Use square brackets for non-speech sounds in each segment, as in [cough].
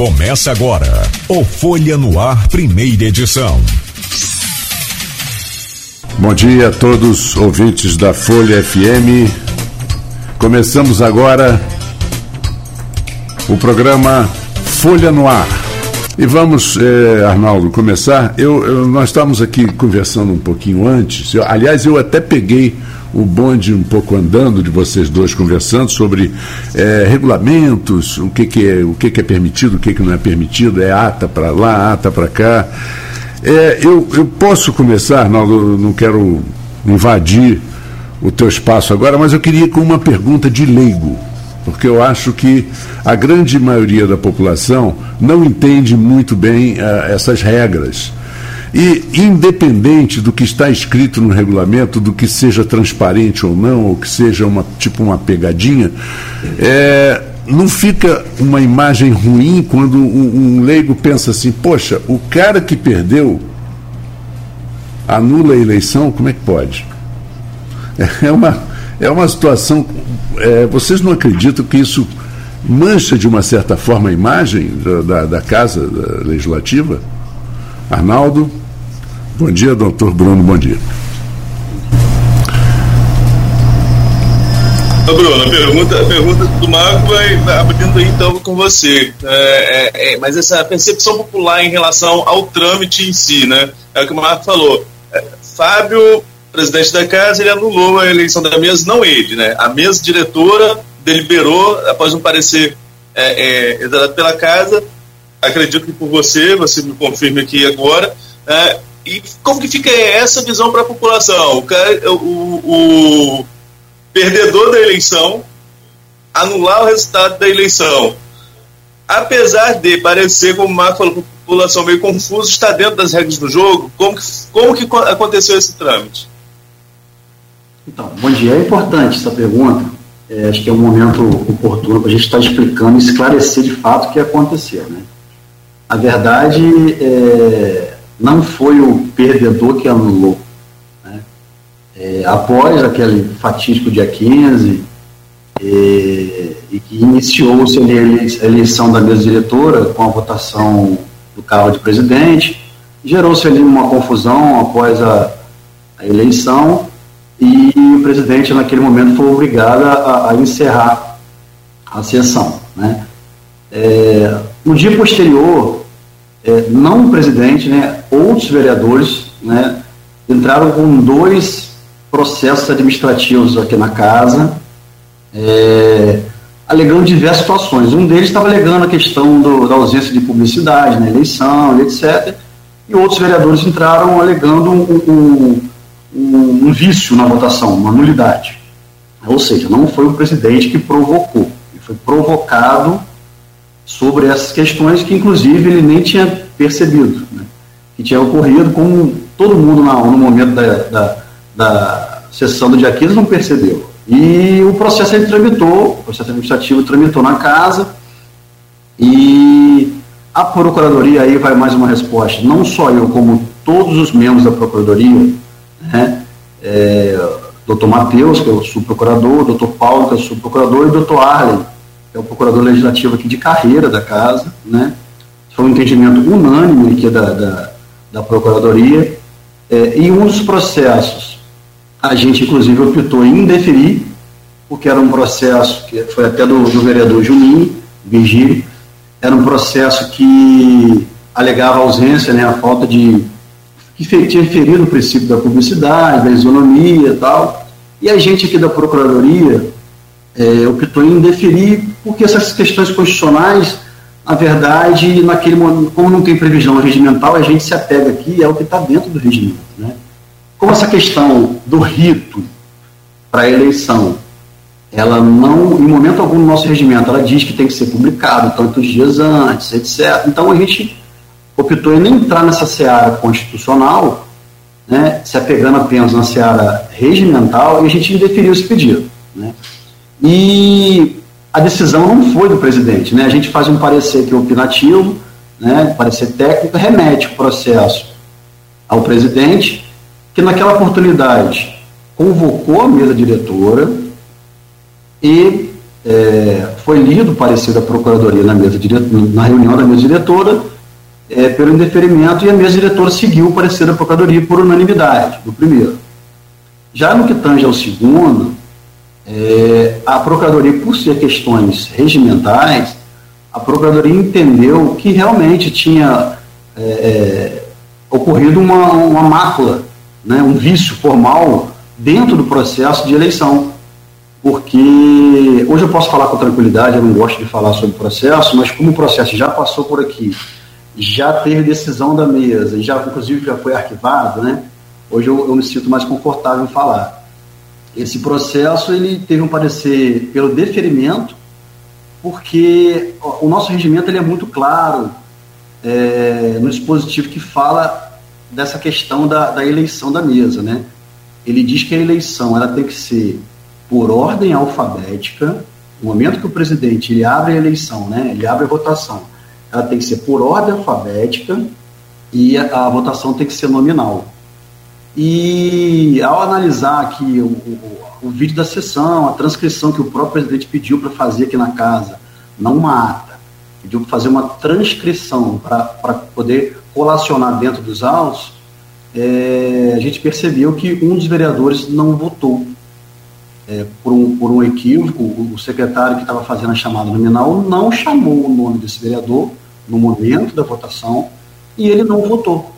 Começa agora o Folha no Ar, primeira edição. Bom dia a todos ouvintes da Folha FM. Começamos agora o programa Folha no Ar. E vamos, eh, Arnaldo, começar. Eu, eu, nós estávamos aqui conversando um pouquinho antes. Eu, aliás, eu até peguei o bonde um pouco andando de vocês dois conversando sobre é, regulamentos, o que, que, é, o que, que é permitido, o que, que não é permitido, é ata para lá, ata para cá. É, eu, eu posso começar, Arnaldo, não quero invadir o teu espaço agora, mas eu queria com uma pergunta de leigo, porque eu acho que a grande maioria da população não entende muito bem uh, essas regras. E, independente do que está escrito no regulamento, do que seja transparente ou não, ou que seja uma, tipo uma pegadinha, é, não fica uma imagem ruim quando um, um leigo pensa assim: poxa, o cara que perdeu anula a eleição, como é que pode? É uma, é uma situação. É, vocês não acreditam que isso mancha de uma certa forma a imagem da, da, da Casa Legislativa? Arnaldo? Bom dia, doutor Bruno, bom dia. Bruno, a pergunta, a pergunta do Marco vai, abrindo aí então com você. É, é, é, mas essa percepção popular em relação ao trâmite em si, né? É o que o Marco falou. É, Fábio, presidente da casa, ele anulou a eleição da mesa, não ele, né? A mesa diretora deliberou, após um parecer é, é, pela casa, acredito que por você, você me confirme aqui agora, é, e como que fica essa visão para a população? O, cara, o, o perdedor da eleição anular o resultado da eleição. Apesar de parecer, como o Marco falou, a população meio confusa, está dentro das regras do jogo, como que, como que aconteceu esse trâmite? Então, bom dia. É importante essa pergunta. É, acho que é um momento oportuno para a gente estar explicando e esclarecer de fato o que aconteceu. Né? A verdade é, não foi o perdedor que anulou. Né? É, após aquele fatídico dia 15, e, e que iniciou-se a eleição da mesa diretora com a votação do cargo de presidente, gerou-se ali uma confusão após a, a, eleição e o presidente naquele momento foi obrigado a, a encerrar a sessão. Né? É, no dia posterior, é, não o presidente, né, outros vereadores, né, entraram com dois processos administrativos aqui na casa, é, alegando diversas situações. Um deles estava alegando a questão do, da ausência de publicidade na eleição, etc. E outros vereadores entraram alegando um, um, um, um vício na votação, uma nulidade. Ou seja, não foi o presidente que provocou, foi provocado sobre essas questões que, inclusive, ele nem tinha percebido, né? que tinha ocorrido, como todo mundo na, no momento da, da, da sessão do dia 15 não percebeu. E o processo ele tramitou, o processo administrativo tramitou na casa, e a Procuradoria, aí vai mais uma resposta, não só eu, como todos os membros da Procuradoria, né? É, doutor Matheus, que é o subprocurador, doutor Paulo, que é o subprocurador, e doutor Arlen, é o procurador legislativo aqui de carreira da casa, né? Foi um entendimento unânime aqui da, da, da Procuradoria. É, e um dos processos, a gente inclusive optou em indeferir, porque era um processo que foi até do, do vereador Juninho, Virgílio, era um processo que alegava ausência, né, a falta de. que tinha ferido o princípio da publicidade, da isonomia e tal. E a gente aqui da Procuradoria é, optou em indeferir porque essas questões constitucionais, na verdade, naquele momento, como não tem previsão regimental, a gente se apega aqui é o que está dentro do regimento. Né? Como essa questão do rito para a eleição, ela não, em momento algum no nosso regimento, ela diz que tem que ser publicado tantos dias antes, etc. Então a gente optou em nem entrar nessa seara constitucional, né, se apegando apenas na seara regimental, e a gente indeferiu esse pedido. Né? E a decisão não foi do presidente. Né? A gente faz um parecer que é opinativo, né? parecer técnico, remete o processo ao presidente, que naquela oportunidade convocou a mesa diretora e é, foi lido o parecer da Procuradoria na, mesa na reunião da mesa diretora é, pelo indeferimento e a mesa diretora seguiu o parecer da Procuradoria por unanimidade, do primeiro. Já no que tange ao segundo, é, a Procuradoria, por ser questões regimentais, a Procuradoria entendeu que realmente tinha é, é ocorrido uma, uma mácula, né, um vício formal dentro do processo de eleição. Porque hoje eu posso falar com tranquilidade, eu não gosto de falar sobre o processo, mas como o processo já passou por aqui, já teve decisão da mesa, e já inclusive já foi arquivado, né? Hoje eu, eu me sinto mais confortável em falar. Esse processo ele teve um parecer pelo deferimento, porque o nosso regimento ele é muito claro é, no dispositivo que fala dessa questão da, da eleição da mesa, né? Ele diz que a eleição ela tem que ser por ordem alfabética. No momento que o presidente ele abre a eleição, né? Ele abre a votação, ela tem que ser por ordem alfabética e a, a votação tem que ser nominal. E ao analisar aqui o, o, o, vídeo da sessão, a transcrição que o próprio presidente pediu para fazer aqui na casa, não uma ata, pediu para fazer uma transcrição para poder colacionar dentro dos autos, é, a gente percebeu que um dos vereadores não votou. É, por, um, por um equívoco, o, o secretário que estava fazendo a chamada nominal não chamou o nome desse vereador no momento da votação e ele não votou.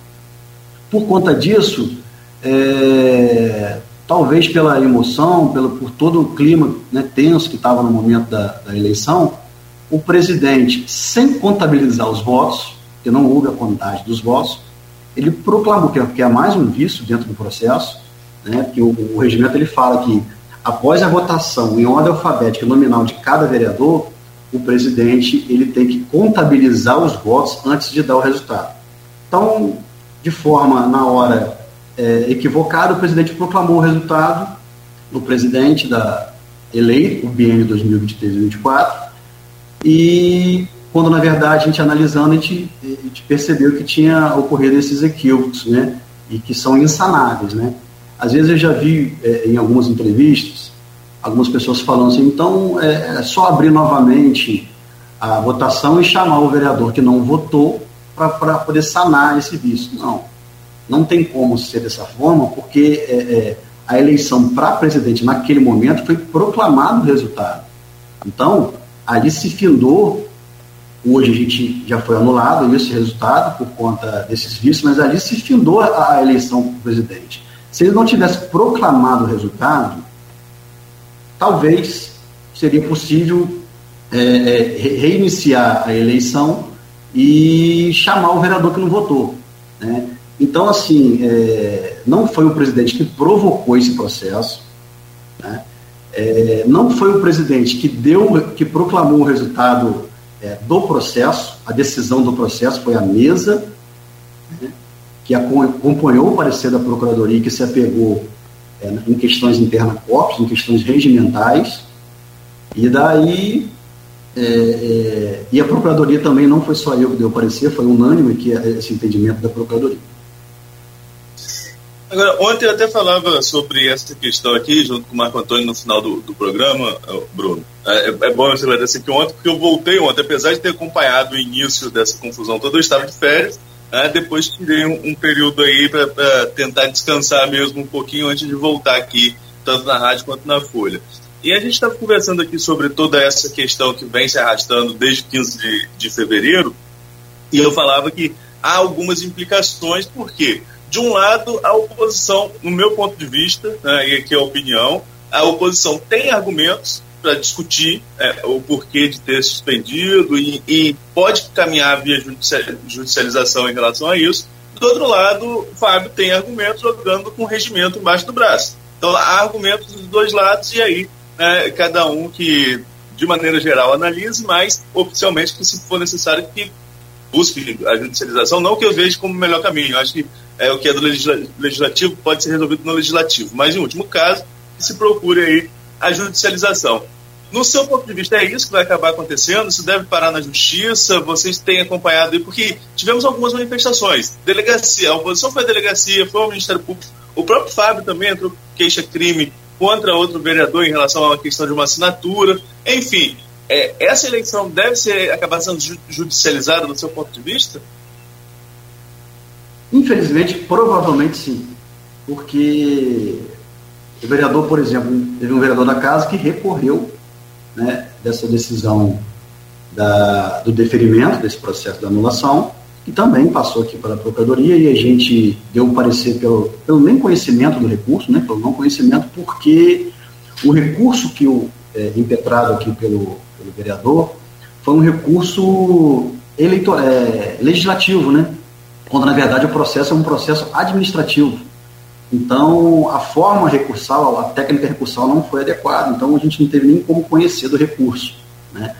Por conta disso, é, talvez pela emoção, pelo, por todo o clima né, tenso que estava no momento da, da, eleição, o presidente, sem contabilizar os votos, que não houve a contagem dos votos, ele proclamou que, que é mais um vício dentro do processo, né, que o, o regimento ele fala que após a votação em ordem alfabética nominal de cada vereador, o presidente ele tem que contabilizar os votos antes de dar o resultado. Então, de forma na hora é, equivocada, o presidente proclamou o resultado do presidente da eleito, o biênio 2023-2024, e quando na verdade a gente analisando, a gente, a gente, percebeu que tinha ocorrido esses equívocos, né, e que são insanáveis, né. Às vezes eu já vi é, em algumas entrevistas algumas pessoas falando assim, então é, é só abrir novamente a votação e chamar o vereador que não votou para poder sanar esse vício. Não, não tem como ser dessa forma, porque é, é, a eleição para presidente naquele momento foi proclamado o resultado. Então, ali se findou, hoje a gente já foi anulado esse resultado por conta desses vícios, mas ali se findou a, a eleição para presidente. Se ele não tivesse proclamado o resultado, talvez seria possível é, é reiniciar a eleição e chamar o vereador que não votou. Né? Então, assim, é, não foi o presidente que provocou esse processo, né? é, não foi o presidente que deu, que proclamou o resultado é, do processo, a decisão do processo foi a mesa, né? que acompanhou o parecer da Procuradoria, que se apegou é, em questões internas corpus, em questões regimentais, e daí é, é, e a Procuradoria também não foi só eu que deu parecer, foi unânime que é esse entendimento da Procuradoria. Agora, ontem eu até falava sobre essa questão aqui, junto com o Marco Antônio, no final do, do programa, Bruno. É, é bom você esclarecer que ontem, porque eu voltei ontem, apesar de ter acompanhado o início dessa confusão toda, eu estava de férias, né, depois tirei um, um período aí para tentar descansar mesmo um pouquinho antes de voltar aqui, tanto na rádio quanto na Folha. E a gente estava conversando aqui sobre toda essa questão que vem se arrastando desde 15 de, de fevereiro, e eu falava que há algumas implicações, por quê? De um lado, a oposição, no meu ponto de vista, né, e aqui é a opinião, a oposição tem argumentos para discutir é, o porquê de ter suspendido e, e, pode caminhar via judicialização em relação a isso. Do outro lado, o Fábio tem argumentos jogando com o regimento embaixo do braço. Então, há argumentos dos dois lados e aí né, cada um que, de maneira geral, analise, mas oficialmente que, se for necessário, que busque a judicialização, não que eu veja como o melhor caminho. Eu acho que é, o que é do legislativo pode ser resolvido no legislativo. Mas, em último caso, se procure aí a judicialização. No seu ponto de vista, é isso que vai acabar acontecendo? Isso deve parar na justiça? Vocês têm acompanhado aí? Porque tivemos algumas manifestações. Delegacia, a oposição foi a delegacia, foi ao Ministério Público. O próprio Fábio também entrou queixa-crime contra outro vereador em relação a uma questão de uma assinatura. Enfim, é, essa eleição deve ser acabar sendo judicializada do seu ponto de vista? Infelizmente, provavelmente sim. Porque o vereador, por exemplo, teve um vereador da casa que recorreu né, dessa decisão da, do deferimento desse processo de anulação, que também passou aqui pela Procuradoria e a gente deu um parecer pelo, pelo nem conhecimento do recurso, né, pelo não conhecimento, porque o recurso que o é, impetrado aqui pelo, pelo vereador foi um recurso eleitor, é, legislativo, né, quando na verdade o processo é um processo administrativo. Então, a forma recursal, a técnica recursal não foi adequada, então a gente não teve nem como conhecer do recurso. Né?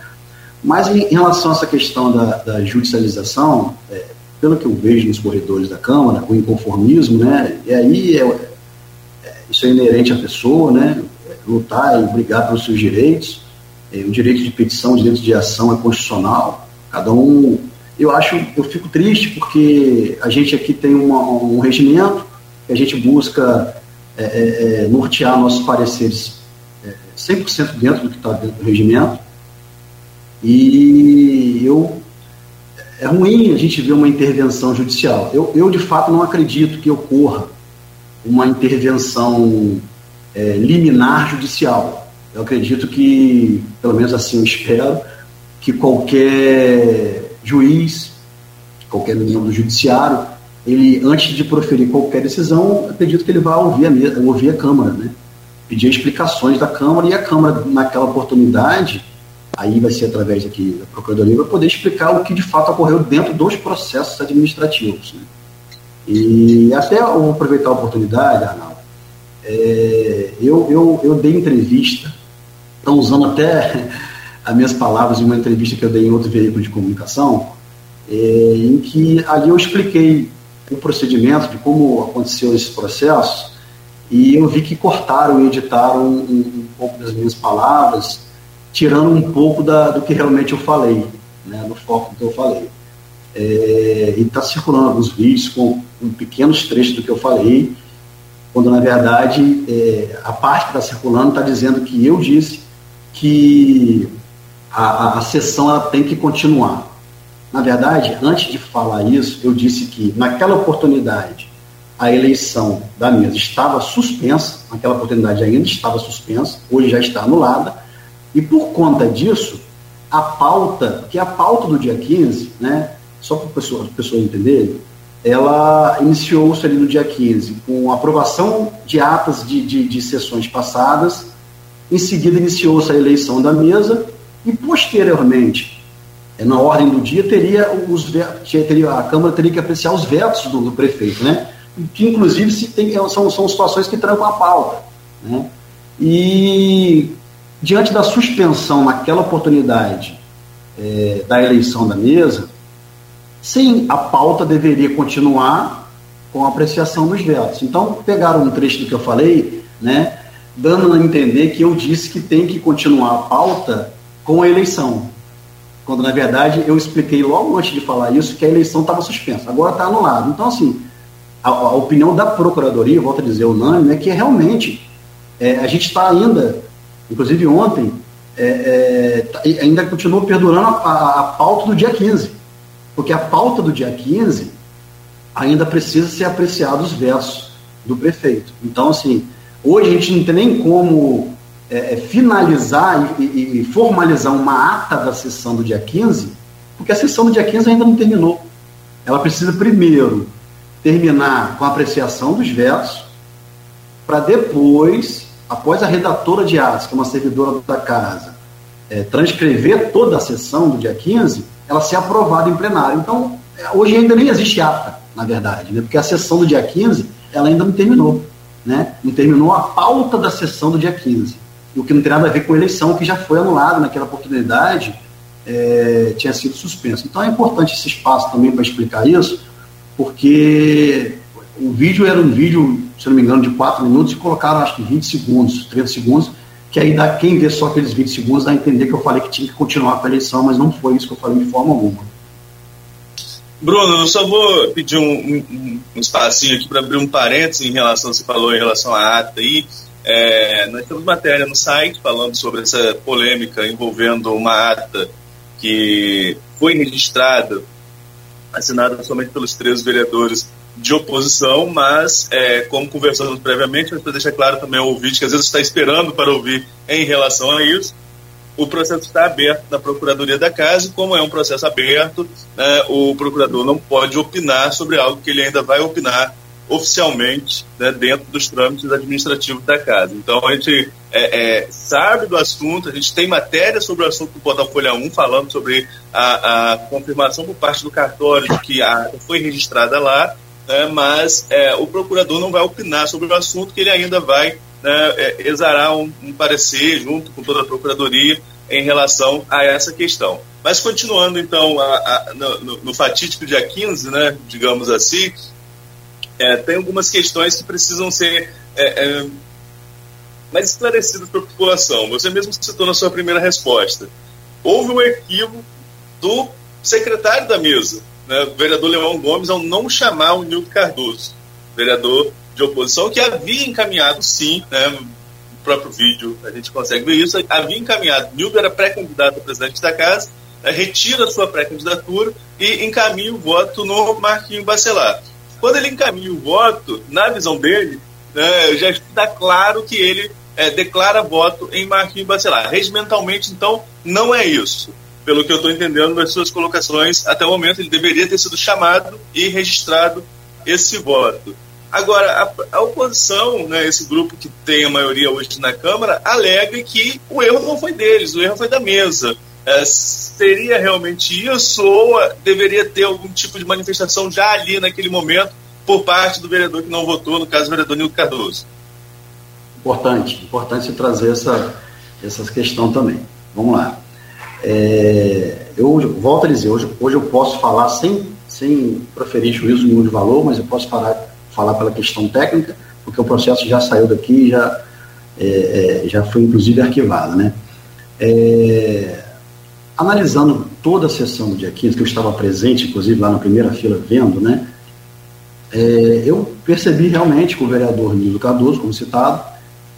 Mas em, relação a essa questão da, da judicialização, é, pelo que eu vejo nos corredores da Câmara, o inconformismo, né, e aí é, é, isso é inerente à pessoa, né, lutar e brigar pelos seus direitos, é, o direito de petição, o direito de ação é constitucional, cada um, eu acho, eu fico triste porque a gente aqui tem uma, um regimento, que a gente busca é, é, é nortear nossos pareceres é, 100% dentro do que está dentro do regimento. E eu é ruim a gente ver uma intervenção judicial. Eu, eu de fato não acredito que ocorra uma intervenção é, liminar judicial. Eu acredito que, pelo menos assim espero, que qualquer juiz, qualquer membro do judiciário, ele, antes de proferir qualquer decisão, acredito que ele vai ouvir a, ouvir a Câmara, né? pedir explicações da Câmara e a Câmara, naquela oportunidade, aí vai ser através aqui da Procuradoria, vai poder explicar o que de fato ocorreu dentro dos processos administrativos. Né? E até eu vou aproveitar a oportunidade, Arnaldo, é, eu, eu, eu dei entrevista, estão usando até [laughs] as minhas palavras em uma entrevista que eu dei em outro veículo de comunicação, é, em que ali eu expliquei o procedimento, de como aconteceu esse processo, e eu vi que cortaram e editaram um, um pouco das minhas palavras, tirando um pouco da, do que realmente eu falei, né, do foco que eu falei. É, e está circulando alguns vídeos com, com, pequenos trechos do que eu falei, quando na verdade é, a parte que está circulando está dizendo que eu disse que a, a, a sessão ela tem que continuar. Na verdade, antes de falar isso, eu disse que naquela oportunidade a eleição da mesa estava suspensa, naquela oportunidade ainda estava suspensa, hoje já está anulada, e por conta disso, a pauta, que é a pauta do dia 15, né, só para as pessoas, pessoas entenderem, ela iniciou-se ali no dia 15, com aprovação de atas de, de, de sessões passadas, em seguida iniciou-se a eleição da mesa, e posteriormente é, na ordem do dia, teria os teria, a Câmara teria que apreciar os vetos do, do prefeito, né? que inclusive se tem, é, são, são situações que trancam a pauta. Né? E diante da suspensão naquela oportunidade é, da eleição da mesa, sim, a pauta deveria continuar com a apreciação dos vetos. Então, pegaram um trecho do que eu falei, né, dando a entender que eu disse que tem que continuar a pauta com a eleição quando na verdade eu expliquei logo antes de falar isso que a eleição estava suspensa, agora está anulada. Então, assim, a, a, opinião da Procuradoria, volto a dizer unânime, é que realmente é, a gente está ainda, inclusive ontem, é, é, tá, ainda continua perdurando a, a, pauta do dia 15, porque a pauta do dia 15 ainda precisa ser apreciado os versos do prefeito. Então, assim, hoje a gente não tem nem como é, é, finalizar e, e, formalizar uma ata da sessão do dia 15, porque a sessão do dia 15 ainda não terminou. Ela precisa primeiro terminar com a apreciação dos vetos, para depois, após a redatora de atos, que é uma servidora da casa, é, transcrever toda a sessão do dia 15, ela ser aprovada em plenário. Então, é, hoje ainda nem existe ata, na verdade, né? porque a sessão do dia 15 ela ainda não terminou. Né? Não terminou a pauta da sessão do dia 15 o que não tem nada a ver com a eleição, que já foi anulada naquela oportunidade, é, tinha sido suspenso. Então é importante esse espaço também para explicar isso, porque o vídeo era um vídeo, se não me engano, de 4 minutos e colocaram acho que 20 segundos, 30 segundos, que aí dá, quem vê só aqueles 20 segundos dá a entender que eu falei que tinha que continuar com a eleição, mas não foi isso que eu falei de forma alguma. Bruno, eu só vou pedir um, um, um espacinho aqui para abrir um parênteses em relação você falou em relação à ata aí. É, nós temos matéria no site falando sobre essa polêmica envolvendo uma ata que foi registrada, assinada somente pelos três vereadores de oposição, mas, é, como conversamos previamente, mas para deixar claro também ao ouvinte que às vezes está esperando para ouvir em relação a isso, o processo está aberto na Procuradoria da Casa, e como é um processo aberto, né, o procurador não pode opinar sobre algo que ele ainda vai opinar oficialmente né, dentro dos trâmites administrativos da casa. Então a gente é, é, sabe do assunto, a gente tem matéria sobre o assunto do Portal Folha 1 falando sobre a, a confirmação por parte do cartório de que a foi registrada lá, né, mas é, o procurador não vai opinar sobre o assunto, que ele ainda vai né, é, exarar um, um, parecer junto com toda a Procuradoria em relação a essa questão. Mas continuando, então, a, a, no, no, fatídico dia 15, né, digamos assim, é, tem algumas questões que precisam ser é, é mais esclarecidas para a população. Você mesmo citou na sua primeira resposta. Houve um equívoco do secretário da mesa, né, o vereador Leão Gomes, ao não chamar o Nildo Cardoso, vereador de oposição, que havia encaminhado, sim, né, no próprio vídeo a gente consegue ver isso, havia encaminhado, Nildo era pré-candidato a presidente da casa, né, retira sua pré-candidatura e encaminha o voto no Marquinho Bacelar. Quando ele encaminha o voto, na visão dele, né, já está claro que ele é, declara voto em Marquinho Bacelar. Regimentalmente, então, não é isso. Pelo que eu estou entendendo das suas colocações, até o momento ele deveria ter sido chamado e registrado esse voto. Agora, a, a, oposição, né, esse grupo que tem a maioria hoje na Câmara, alega que o erro não foi deles, o erro foi da mesa. É, seria realmente isso ou deveria ter algum tipo de manifestação já ali naquele momento por parte do vereador que não votou, no caso o vereador Nildo Cardoso? Importante, importante trazer essa, essa questão também. Vamos lá. É, eu volto a dizer, hoje, hoje eu posso falar sem, sem proferir juízo nenhum de valor, mas eu posso falar falar pela questão técnica, porque o processo já saiu daqui, já, é, é, já foi inclusive arquivado. Né? É, analisando toda a sessão do dia 15, que eu estava presente, inclusive lá na primeira fila vendo, né, é, eu percebi realmente que o vereador Nilo Cardoso, como citado,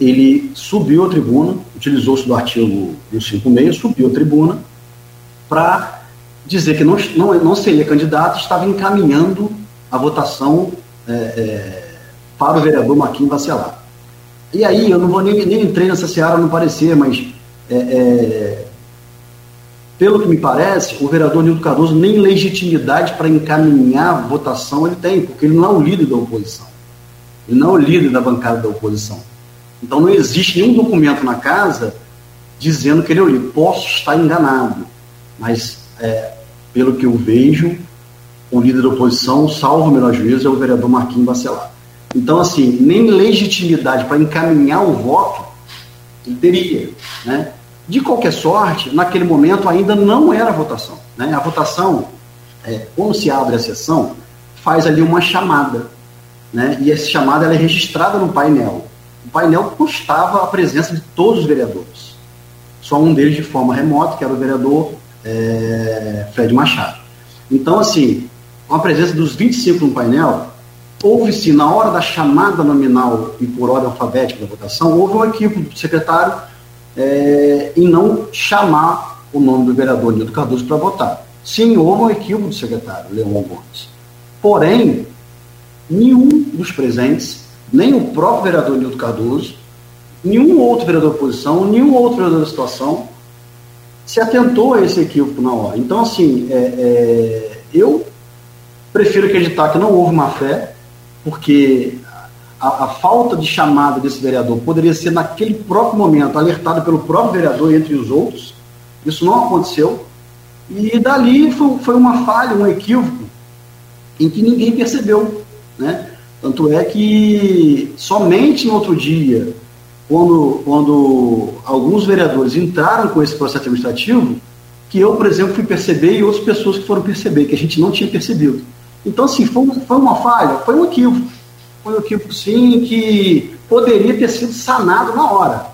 ele subiu a tribuna, utilizou-se do artigo 156, subiu a tribuna para dizer que não, não, não seria candidato, estava encaminhando a votação é, é, para o vereador Marquinhos Bacelar. E aí, eu não vou nem, nem entrei nessa seara não parecer, mas é, é, pelo que me parece, o vereador Nildo Cardoso nem legitimidade para encaminhar a votação ele tem, porque ele não é o líder da oposição. Ele não é o líder da bancada da oposição. Então não existe nenhum documento na casa dizendo que ele é o líder. Posso estar enganado, mas é, pelo que eu vejo, o líder da oposição, salvo o melhor juízo, é o vereador Marquinhos Bacelar. Então, assim, nem legitimidade para encaminhar o voto ele teria. Né? De qualquer sorte, naquele momento ainda não era a votação. Né? A votação, é, quando se abre a sessão, faz ali uma chamada. Né? E essa chamada é registrada no painel. O painel custava a presença de todos os vereadores. Só um deles de forma remota, que era o vereador é, Fred Machado. Então, assim, com a presença dos 25 no painel, houve-se, na hora da chamada nominal e por ordem alfabética da votação, houve um equívoco do secretário é, em não chamar o nome do vereador Nildo Cardoso para votar. Sim, houve um equívoco do secretário, Leão Gomes. Porém, nenhum dos presentes, nem o próprio vereador Nildo Cardoso, nenhum outro vereador da oposição, nenhum outro vereador da situação se atentou a esse equívoco na hora. Então, assim, é, é, eu Prefiro acreditar que não houve má fé, porque a, a, falta de chamada desse vereador poderia ser, naquele próprio momento, alertada pelo próprio vereador entre os outros. Isso não aconteceu. E dali foi, foi uma falha, um equívoco, em que ninguém percebeu. Né? Tanto é que somente no outro dia, quando, quando alguns vereadores entraram com esse processo administrativo, que eu, por exemplo, fui perceber e outras pessoas que foram perceber, que a gente não tinha percebido. Então, assim, foi, foi uma falha? Foi um equívoco. Foi um equívoco, sim, que poderia ter sido sanado na hora.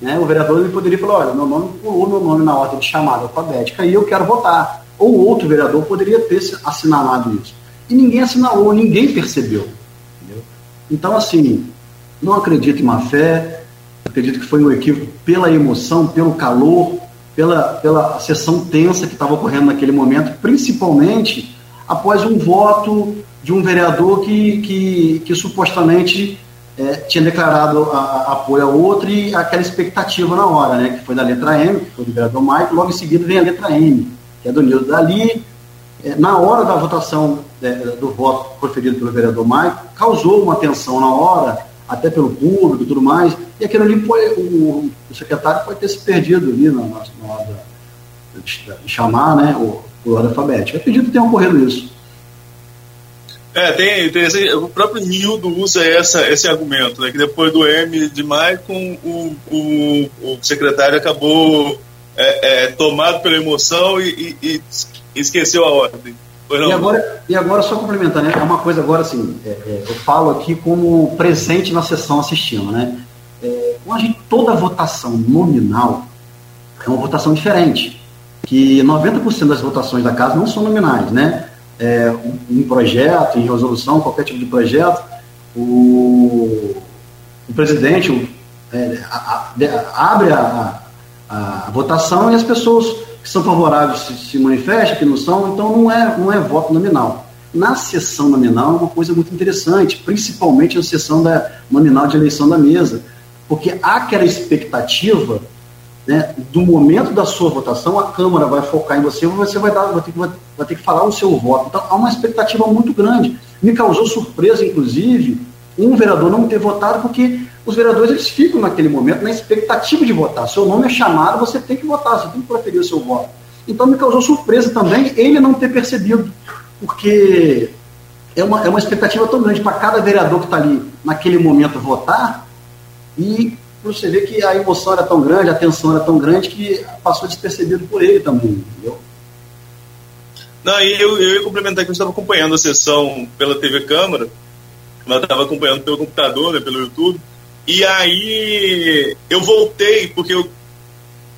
Né? O vereador ele poderia falar, olha, meu nome pulou meu nome na ordem de chamada alfabética e eu quero votar. Ou outro vereador poderia ter assinalado isso. E ninguém assinalou, ninguém percebeu. Entendeu? Então, assim, não acredito em má fé, acredito que foi um equívoco pela emoção, pelo calor, pela, pela sessão tensa que estava ocorrendo naquele momento, principalmente após um voto de um vereador que, que, que supostamente é, tinha declarado a, a apoio a outro e aquela expectativa na hora, né, que foi da letra M, que foi do vereador Mike, logo em seguida vem a letra M, que é do Nildo Dali. É, na hora da votação é, do voto proferido pelo vereador Mike, causou uma tensão na hora, até pelo público e tudo mais, e aquilo ali o, o secretário pode ter se perdido ali na, na hora de chamar né, o, o ordem alfabética. Eu acredito que tenha ocorrido isso. É, tem, tem esse, o próprio Nildo usa essa, esse argumento, né, que depois do M de Maicon, o, o, o secretário acabou é, é, tomado pela emoção e, e, e esqueceu a ordem. E agora, e agora, só complementar, né? É uma coisa agora assim, é, é, eu falo aqui como presente na sessão assistindo, né? É, a gente, toda votação nominal é uma votação diferente, que 90% das votações da casa não são nominais, né? É, um projeto, em resolução, qualquer tipo de projeto, o, o presidente é, a, a, abre a, a, votação e as pessoas que são favoráveis se, se manifestam, que não são, então não é, não é voto nominal. Na sessão nominal é uma coisa muito interessante, principalmente na sessão da nominal de eleição da mesa, porque há aquela expectativa né, do momento da sua votação, a Câmara vai focar em você, você vai, dar, vai, ter, vai, vai ter que falar o seu voto. Então há uma expectativa muito grande. Me causou surpresa, inclusive, um vereador não ter votado, porque os vereadores eles ficam naquele momento na expectativa de votar. Seu nome é chamado, você tem que votar, você tem que proferir o seu voto. Então me causou surpresa também ele não ter percebido, porque é uma, é uma expectativa tão grande para cada vereador que está ali naquele momento votar, e você vê que a emoção era tão grande, a tensão era tão grande que passou despercebido por ele também, entendeu? Não, e eu, eu ia complementar que eu estava acompanhando a sessão pela TV Câmara, eu estava acompanhando pelo computador, né, pelo YouTube, e aí eu voltei, porque eu,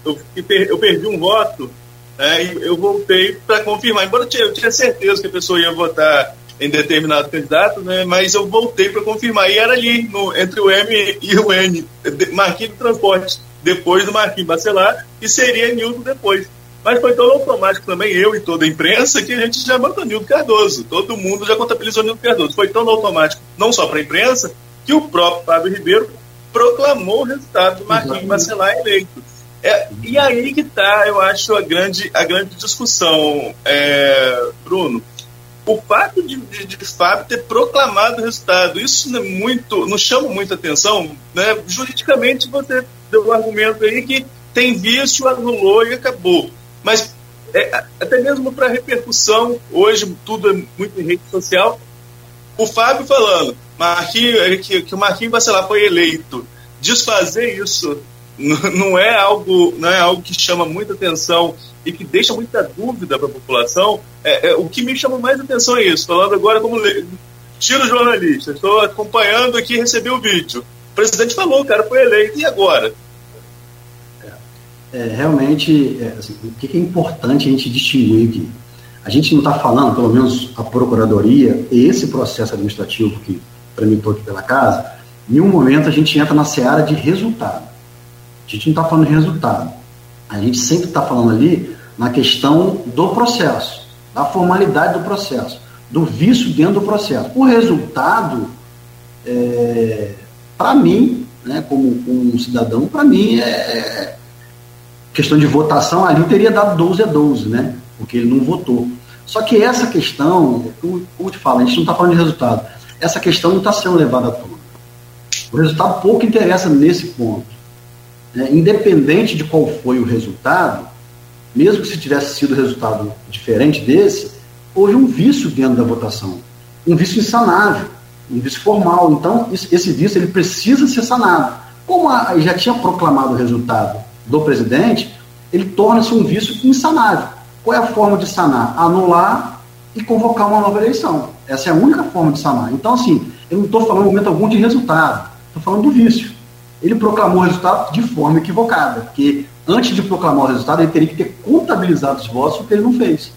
eu, eu perdi um voto, né, eu voltei para confirmar. Embora eu tinha, eu tinha certeza que a pessoa ia votar em determinado candidato, né, mas eu voltei para confirmar. E era ali, no, entre o M e o N, Marquinhos de Transporte, depois do Marquinhos Bacelar, e seria Nilton depois. Mas foi tão automático também, eu e toda a imprensa, que a gente já mandou Nilton Cardoso. Todo mundo já contabilizou Nilton Cardoso. Foi tão automático, não só para a imprensa, que o próprio Fábio Ribeiro proclamou o resultado do Marquinhos Bacelar eleito. É, e aí que está, eu acho, a grande, a grande discussão, é, Bruno. O fato de, de, de Fábio ter proclamado o resultado, isso não, é muito, não chama muita atenção. Né? Juridicamente, você deu um argumento aí que tem vício, anulou e acabou. Mas é, até mesmo para repercussão, hoje tudo é muito em rede social, o Fábio falando, Marquinhos, que, que o Marquinhos Bacelar foi eleito. Desfazer isso não é algo não é algo que chama muita atenção e que deixa muita dúvida para a população. É, é, o que me chama mais atenção é isso. Falando agora como tiro jornalista, estou acompanhando aqui e recebi o vídeo. O presidente falou, o cara foi eleito, e agora? É, realmente, é, assim, o que é importante a gente distinguir aqui? A gente não está falando, pelo menos a Procuradoria, esse processo administrativo que tramitou aqui pela casa, em nenhum momento a gente entra na seara de resultado. A gente não está falando de resultado. A gente sempre está falando ali na questão do processo, da formalidade do processo, do vício dentro do processo. O resultado, é, para mim, né, como, um cidadão, para mim é, é questão de votação ali teria dado 12 a 12, né? Porque ele não votou. Só que essa questão, como, como eu te falo, a gente não está falando de resultado essa questão não está sendo levada à tona. O resultado pouco interessa nesse ponto. É, independente de qual foi o resultado, mesmo que se tivesse sido resultado diferente desse, houve um vício dentro da votação. Um vício insanável, um vício formal. Então, esse vício ele precisa ser sanado. Como a, já tinha proclamado o resultado do presidente, ele torna-se um vício insanável. Qual é a forma de sanar? Anular e convocar uma nova eleição. Essa é a única forma de sanar. Então, assim, eu não estou falando em momento algum de resultado, estou falando do vício. Ele proclamou o resultado de forma equivocada, porque antes de proclamar o resultado, ele teria que ter contabilizado os votos, o que ele não fez.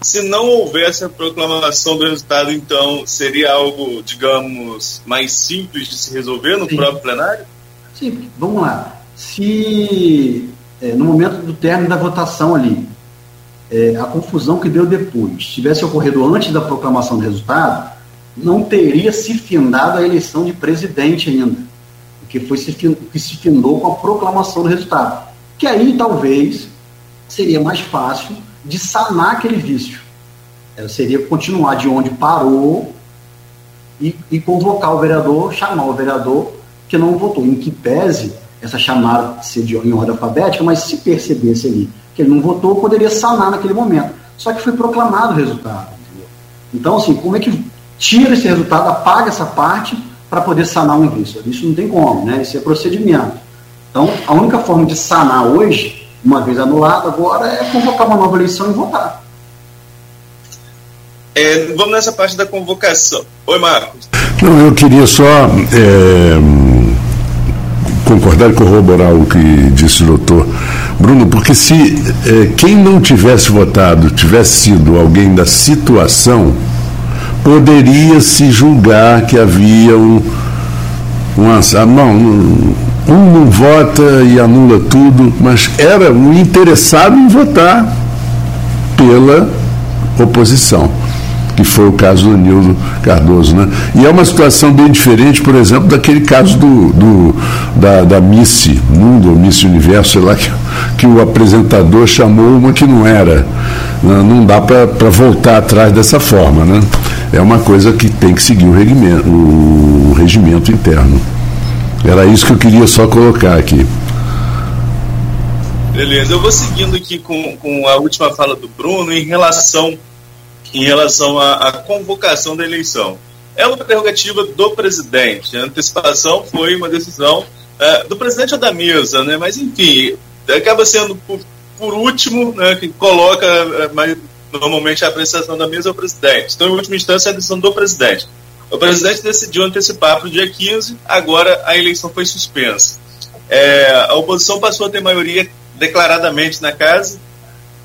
Se não houvesse a proclamação do resultado, então, seria algo, digamos, mais simples de se resolver no Sim. próprio plenário? Sim, vamos lá. Se é, no momento do término da votação ali, é, a confusão que deu depois tivesse ocorrido antes da proclamação do resultado, não teria se findado a eleição de presidente ainda, porque foi se, que se findou com a proclamação do resultado. Que aí talvez seria mais fácil de sanar aquele vício. É, seria continuar de onde parou e, e, convocar o vereador, chamar o vereador que não votou. Em que pese essa chamada ser de, em ordem alfabética, mas se percebesse ali que ele não votou, poderia sanar naquele momento. Só que foi proclamado o resultado. Entendeu? Então, assim, como é que tira esse resultado, apaga essa parte para poder sanar um vício? Isso não tem como, né? Isso é procedimento. Então, a única forma de sanar hoje, uma vez anulado, agora é convocar uma nova eleição e votar. É, vamos nessa parte da convocação. Oi, Marcos. Não, eu queria só é, concordar e corroborar o que disse o doutor Bruno, porque se é, quem não tivesse votado tivesse sido alguém da situação, poderia se julgar que havia um, um ah, não, um não vota e anula tudo, mas era um interessado em votar pela oposição que foi o caso do Nildo Cardoso. Né? E é uma situação bem diferente, por exemplo, daquele caso do, do da, da Miss Mundo, ou Miss Universo, sei lá, que, que o apresentador chamou uma que não era. Não, não dá para voltar atrás dessa forma. Né? É uma coisa que tem que seguir o regimento, o regimento interno. Era isso que eu queria só colocar aqui. Beleza, eu vou seguindo aqui com, com a última fala do Bruno em relação em relação à, à convocação da eleição. É uma prerrogativa do presidente. A antecipação foi uma decisão uh, do presidente ou da mesa, né? mas enfim, acaba sendo por, por último, né, que coloca uh, mais, normalmente a apreciação da mesa é o presidente. Então, em última instância, é a decisão do presidente. O presidente decidiu antecipar para o dia 15, agora a eleição foi suspensa. É, a oposição passou a ter maioria declaradamente na casa,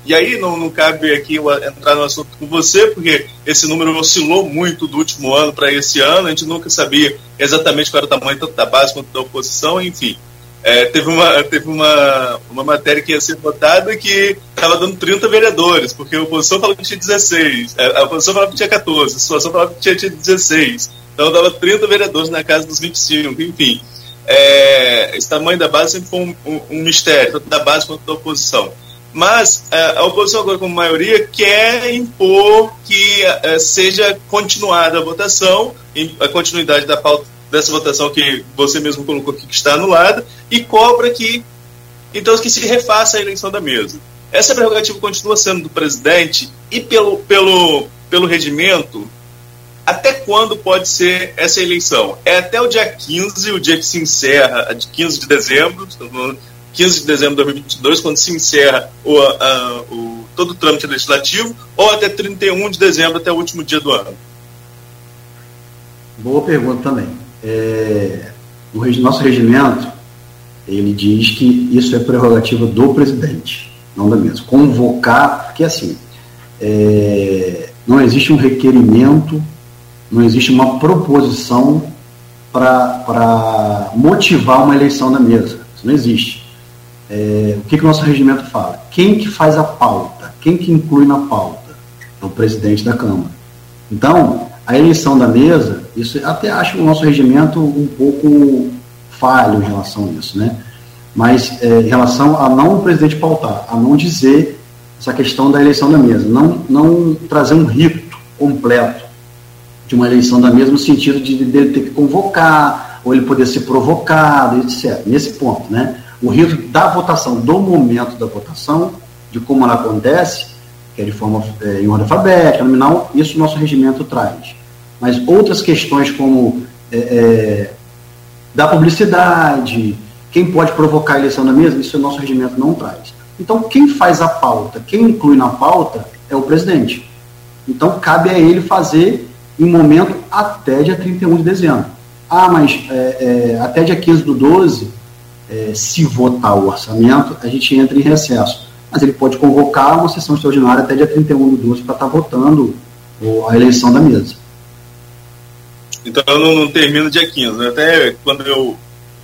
e aí não, não cabe aqui entrar no assunto com você, porque esse número oscilou muito do último ano para esse ano, a gente nunca sabia exatamente qual era o tamanho tanto da base quanto da oposição, enfim. É, teve uma, teve uma, uma matéria que ia ser votada que estava dando 30 vereadores, porque a oposição falou que tinha 16, é, a oposição falava que tinha 14, a situação falava que tinha, tinha 16. Então dava 30 vereadores na casa dos 25, enfim. É, esse tamanho da base sempre foi um, um, um mistério, tanto da base quanto da oposição mas é, a oposição agora como maioria quer impor que é, seja continuada a votação, a continuidade da pauta dessa votação que você mesmo colocou aqui que está anulada e cobra que então que se refaça a eleição da mesa. Essa prerrogativa continua sendo do presidente e pelo pelo pelo regimento até quando pode ser essa eleição? É até o dia 15, o dia que se encerra, de 15 de dezembro, 15 de dezembro de 2022, quando se encerra o, a, o, todo o trâmite legislativo, ou até 31 de dezembro, até o último dia do ano? Boa pergunta também. É, o nosso regimento, ele diz que isso é prerrogativa do presidente, não da mesa. Convocar, porque assim, é, não existe um requerimento, não existe uma proposição para motivar uma eleição da mesa. Isso não existe. É, o que, que o nosso regimento fala? Quem que faz a pauta? Quem que inclui na pauta? É o presidente da Câmara. Então, a eleição da mesa, isso até acho o nosso regimento um pouco falho em relação a isso, né? Mas é, em relação a não o presidente pautar, a não dizer essa questão da eleição da mesa, não, não trazer um rito completo de uma eleição da mesa no sentido de dele ter que convocar, ou ele poder ser provocado, etc. Nesse ponto, né? o rito da votação, do momento da votação, de como ela acontece, que é de forma é, em ordem alfabética, nominal, isso o nosso regimento traz. Mas outras questões como é, é, da publicidade, quem pode provocar a eleição da mesa, isso o nosso regimento não traz. Então, quem faz a pauta, quem inclui na pauta, é o presidente. Então, cabe a ele fazer em momento até dia 31 de dezembro. Ah, mas é, é, até dia 15 do 12 é, se votar o orçamento, a gente entra em recesso. Mas ele pode convocar uma sessão extraordinária até dia 31 de 12 para estar tá votando a eleição da mesa. Então eu não, termino dia 15. Né? Até quando eu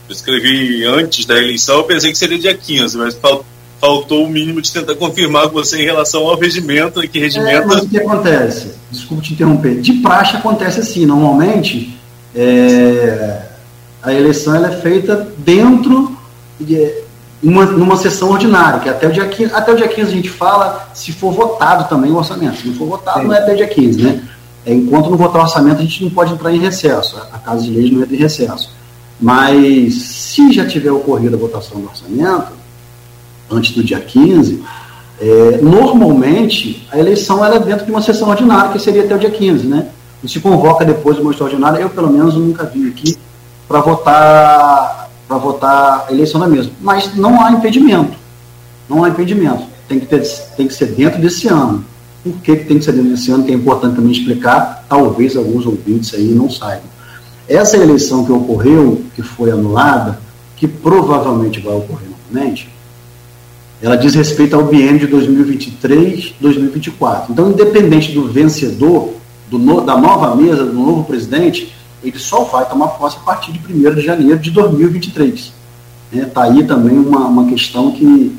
escrevi antes da eleição, eu pensei que seria dia 15, mas faltou o mínimo de tentar confirmar com você em relação ao regimento e que regimento. É, mas o que acontece? Desculpe te interromper. De praxe acontece assim, normalmente é, a eleição ela é feita dentro de uma, numa sessão ordinária, que até o dia 15, até o dia 15 a gente fala se for votado também o orçamento. Se não for votado, Sim. não é até o dia 15, né? É, enquanto não votar o orçamento, a gente não pode entrar em recesso. A Casa de Leis não entra em recesso. Mas se já tiver ocorrido a votação do orçamento, antes do dia 15, é, normalmente a eleição ela é dentro de uma sessão ordinária, que seria até o dia 15, né? E se convoca depois uma extraordinária, eu pelo menos nunca vim aqui para votar para votar eleição da mesma. Mas não há impedimento. Não há impedimento. Tem que, ter, tem que ser dentro desse ano. Por que, que tem que ser dentro desse ano, que é importante também explicar, talvez alguns ouvintes aí não saibam. Essa eleição que ocorreu, que foi anulada, que provavelmente vai ocorrer novamente, ela diz respeito ao biênio de 2023-2024. Então, independente do vencedor, do no, da nova mesa, do novo presidente, ele só vai tomar posse a partir de 1 de janeiro de 2023. Está? Tá aí também uma, uma questão que,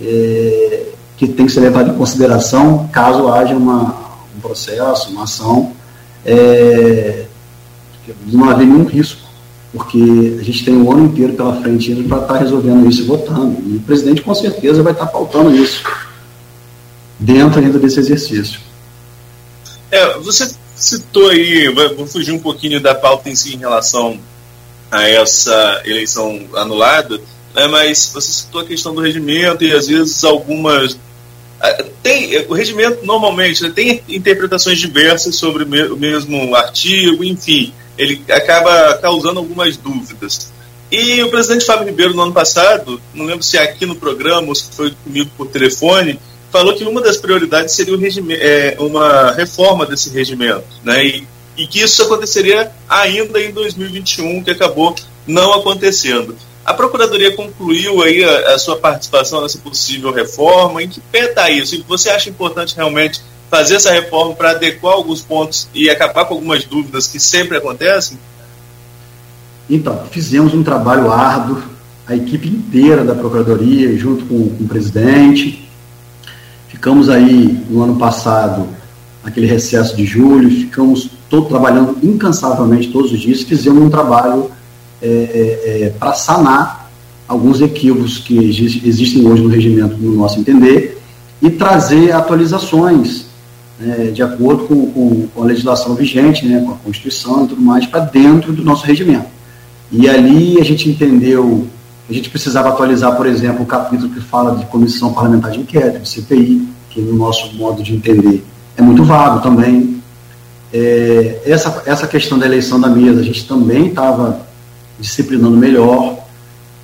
é, que tem que ser levada em consideração caso haja uma, um processo, uma ação, é, não haver nenhum risco porque a gente tem um ano inteiro pela frente para estar tá resolvendo isso e votando. E o presidente com certeza vai estar tá pautando isso dentro ainda desse exercício. É, você citou aí, vou fugir um pouquinho da pauta em si em relação a essa eleição anulada, né, mas você citou a questão do regimento e às vezes algumas tem o regimento normalmente né, tem interpretações diversas sobre o mesmo artigo, enfim ele acaba causando algumas dúvidas. E o presidente Fábio Ribeiro, no ano passado, não lembro se é aqui no programa ou se foi comigo por telefone, falou que uma das prioridades seria é, uma reforma desse regimento, né? E, e, que isso aconteceria ainda em 2021, que acabou não acontecendo. A Procuradoria concluiu aí a, a sua participação nessa possível reforma. Em que pé está isso? Você acha importante realmente fazer essa reforma para adequar alguns pontos e acabar com algumas dúvidas que sempre acontecem? Então, fizemos um trabalho árduo, a equipe inteira da Procuradoria, junto com, com o presidente. Ficamos aí no ano passado, aquele recesso de julho, ficamos todo, trabalhando incansavelmente todos os dias, fizemos um trabalho é, é, é, para sanar alguns equívocos que existem hoje no regimento, no nosso entender, e trazer atualizações é, de acordo com, com, com, a legislação vigente, né, com a Constituição e tudo mais, para dentro do nosso regimento. E ali a gente entendeu a gente precisava atualizar, por exemplo, o capítulo que fala de Comissão Parlamentar de Inquérito, de CPI, que no nosso modo de entender é muito vago também. É, essa, essa questão da eleição da mesa, a gente também estava disciplinando melhor,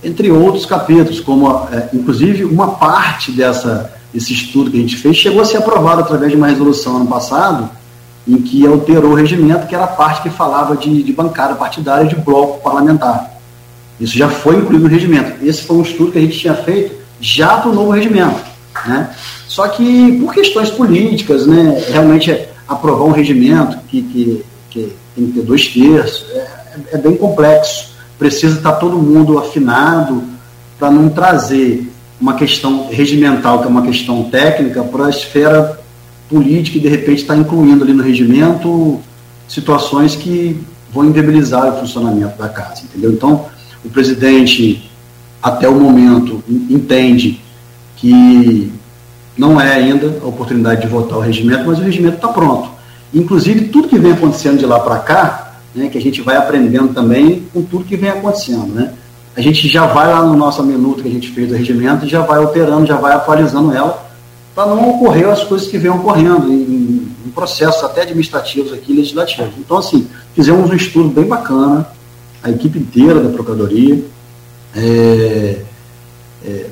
entre outros capítulos, como, é, inclusive, uma parte dessa esse estudo que a gente fez, chegou a ser aprovado através de uma resolução ano passado, em que alterou o regimento, que era a parte que falava de, de bancada partidária de bloco parlamentar. Isso já foi incluído no regimento. Esse foi um estudo que a gente tinha feito já para o novo regimento. Né? Só que, por questões políticas, né, realmente aprovar um regimento que, que, que tem que ter dois terços é, é bem complexo. Precisa estar todo mundo afinado para não trazer uma questão regimental, que é uma questão técnica, para a esfera política e de repente está incluindo ali no regimento situações que vão inviabilizar o funcionamento da casa, entendeu? Então, o presidente, até o momento, entende que não é ainda a oportunidade de votar o regimento, mas o regimento está pronto. Inclusive, tudo que vem acontecendo de lá para cá, né, que a gente vai aprendendo também com tudo que vem acontecendo, né? a gente já vai lá no nosso minuto que a gente fez do regimento e já vai alterando, já vai atualizando ela, para não ocorrer as coisas que vêm ocorrendo em, em, processos até administrativos aqui, legislativos. Então, assim, fizemos um estudo bem bacana, a equipe inteira da Procuradoria, é, é,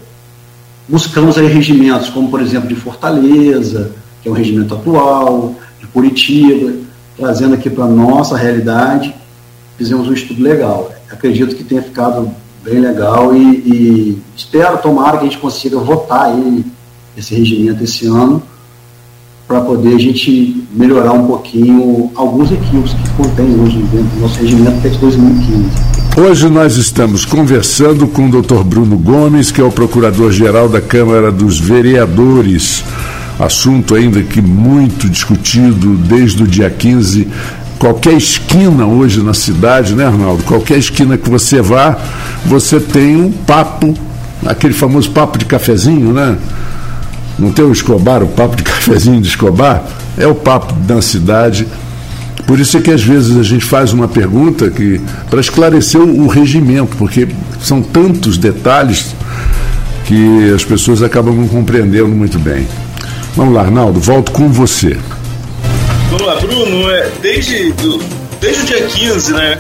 buscamos aí regimentos como, por exemplo, de Fortaleza, que é um regimento atual, de Curitiba, trazendo aqui para a nossa realidade, fizemos um estudo legal. Acredito que tenha ficado bem legal e, e, espero, tomara que a gente consiga votar aí esse regimento esse ano para poder a gente melhorar um pouquinho alguns equívocos que contém hoje dentro do nosso regimento é de 2015. Hoje nós estamos conversando com o Dr. Bruno Gomes, que é o Procurador-Geral da Câmara dos Vereadores. Assunto ainda que muito discutido desde o dia 15. Qualquer esquina hoje na cidade, né, Arnaldo? Qualquer esquina que você vá, você tem um papo, aquele famoso papo de cafezinho, né? Não tem o Escobar, o papo de cafezinho de Escobar? É o papo da cidade por isso é que às vezes a gente faz uma pergunta que para esclarecer o, regimento, porque são tantos detalhes que as pessoas acabam não compreendendo muito bem. Vamos lá, Arnaldo, volto com você. Vamos lá, Bruno, é, desde, do, desde o dia 15, né?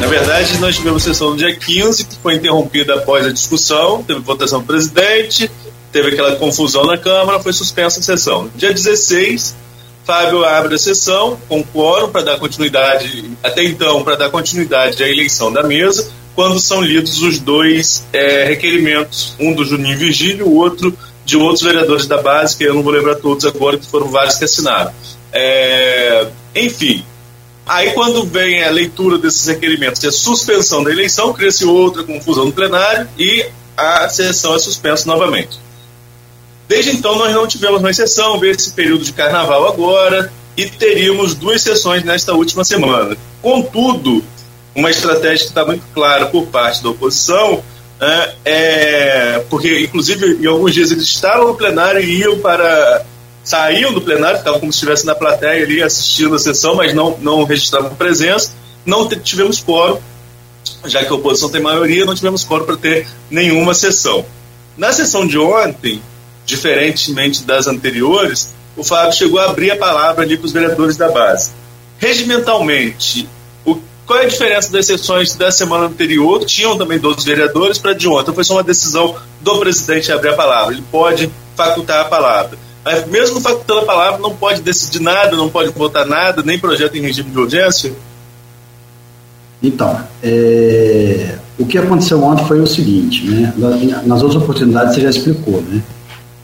Na verdade, nós tivemos sessão no dia 15, que foi interrompida após a discussão, teve votação do presidente, teve aquela confusão na Câmara, foi suspensa a sessão. Dia 16, Fábio abre a sessão com quórum para dar continuidade, até então, para dar continuidade à eleição da mesa, quando são lidos os dois é, requerimentos, um do Juninho Virgílio, o outro de outros vereadores da base, que eu não vou lembrar todos agora, que foram vários que assinaram. É, enfim, aí quando vem a leitura desses requerimentos, a suspensão da eleição, cria-se outra confusão no plenário e a sessão é suspensa novamente. Desde então, nós não tivemos mais sessão, veio esse período de carnaval agora, e teríamos duas sessões nesta última semana. Contudo, uma estratégia que está muito clara por parte da oposição, é, é, porque, inclusive, em alguns dias eles estavam no plenário e iam para. saíam do plenário, estavam como se estivesse na plateia ali assistindo a sessão, mas não, não registravam presença. Não tivemos quórum, já que a oposição tem maioria, não tivemos quórum para ter nenhuma sessão. Na sessão de ontem, diferentemente das anteriores, o Fábio chegou a abrir a palavra ali para os vereadores da base. Regimentalmente, o, qual é a diferença das sessões da semana anterior? Tinham também 12 vereadores para de ontem. Foi só uma decisão do presidente abrir a palavra. Ele pode facultar a palavra. Mas mesmo facultando a palavra, não pode decidir nada, não pode votar nada, nem projeto em regime de urgência? Então, é, o que aconteceu ontem foi o seguinte, né? nas outras oportunidades você já explicou, né?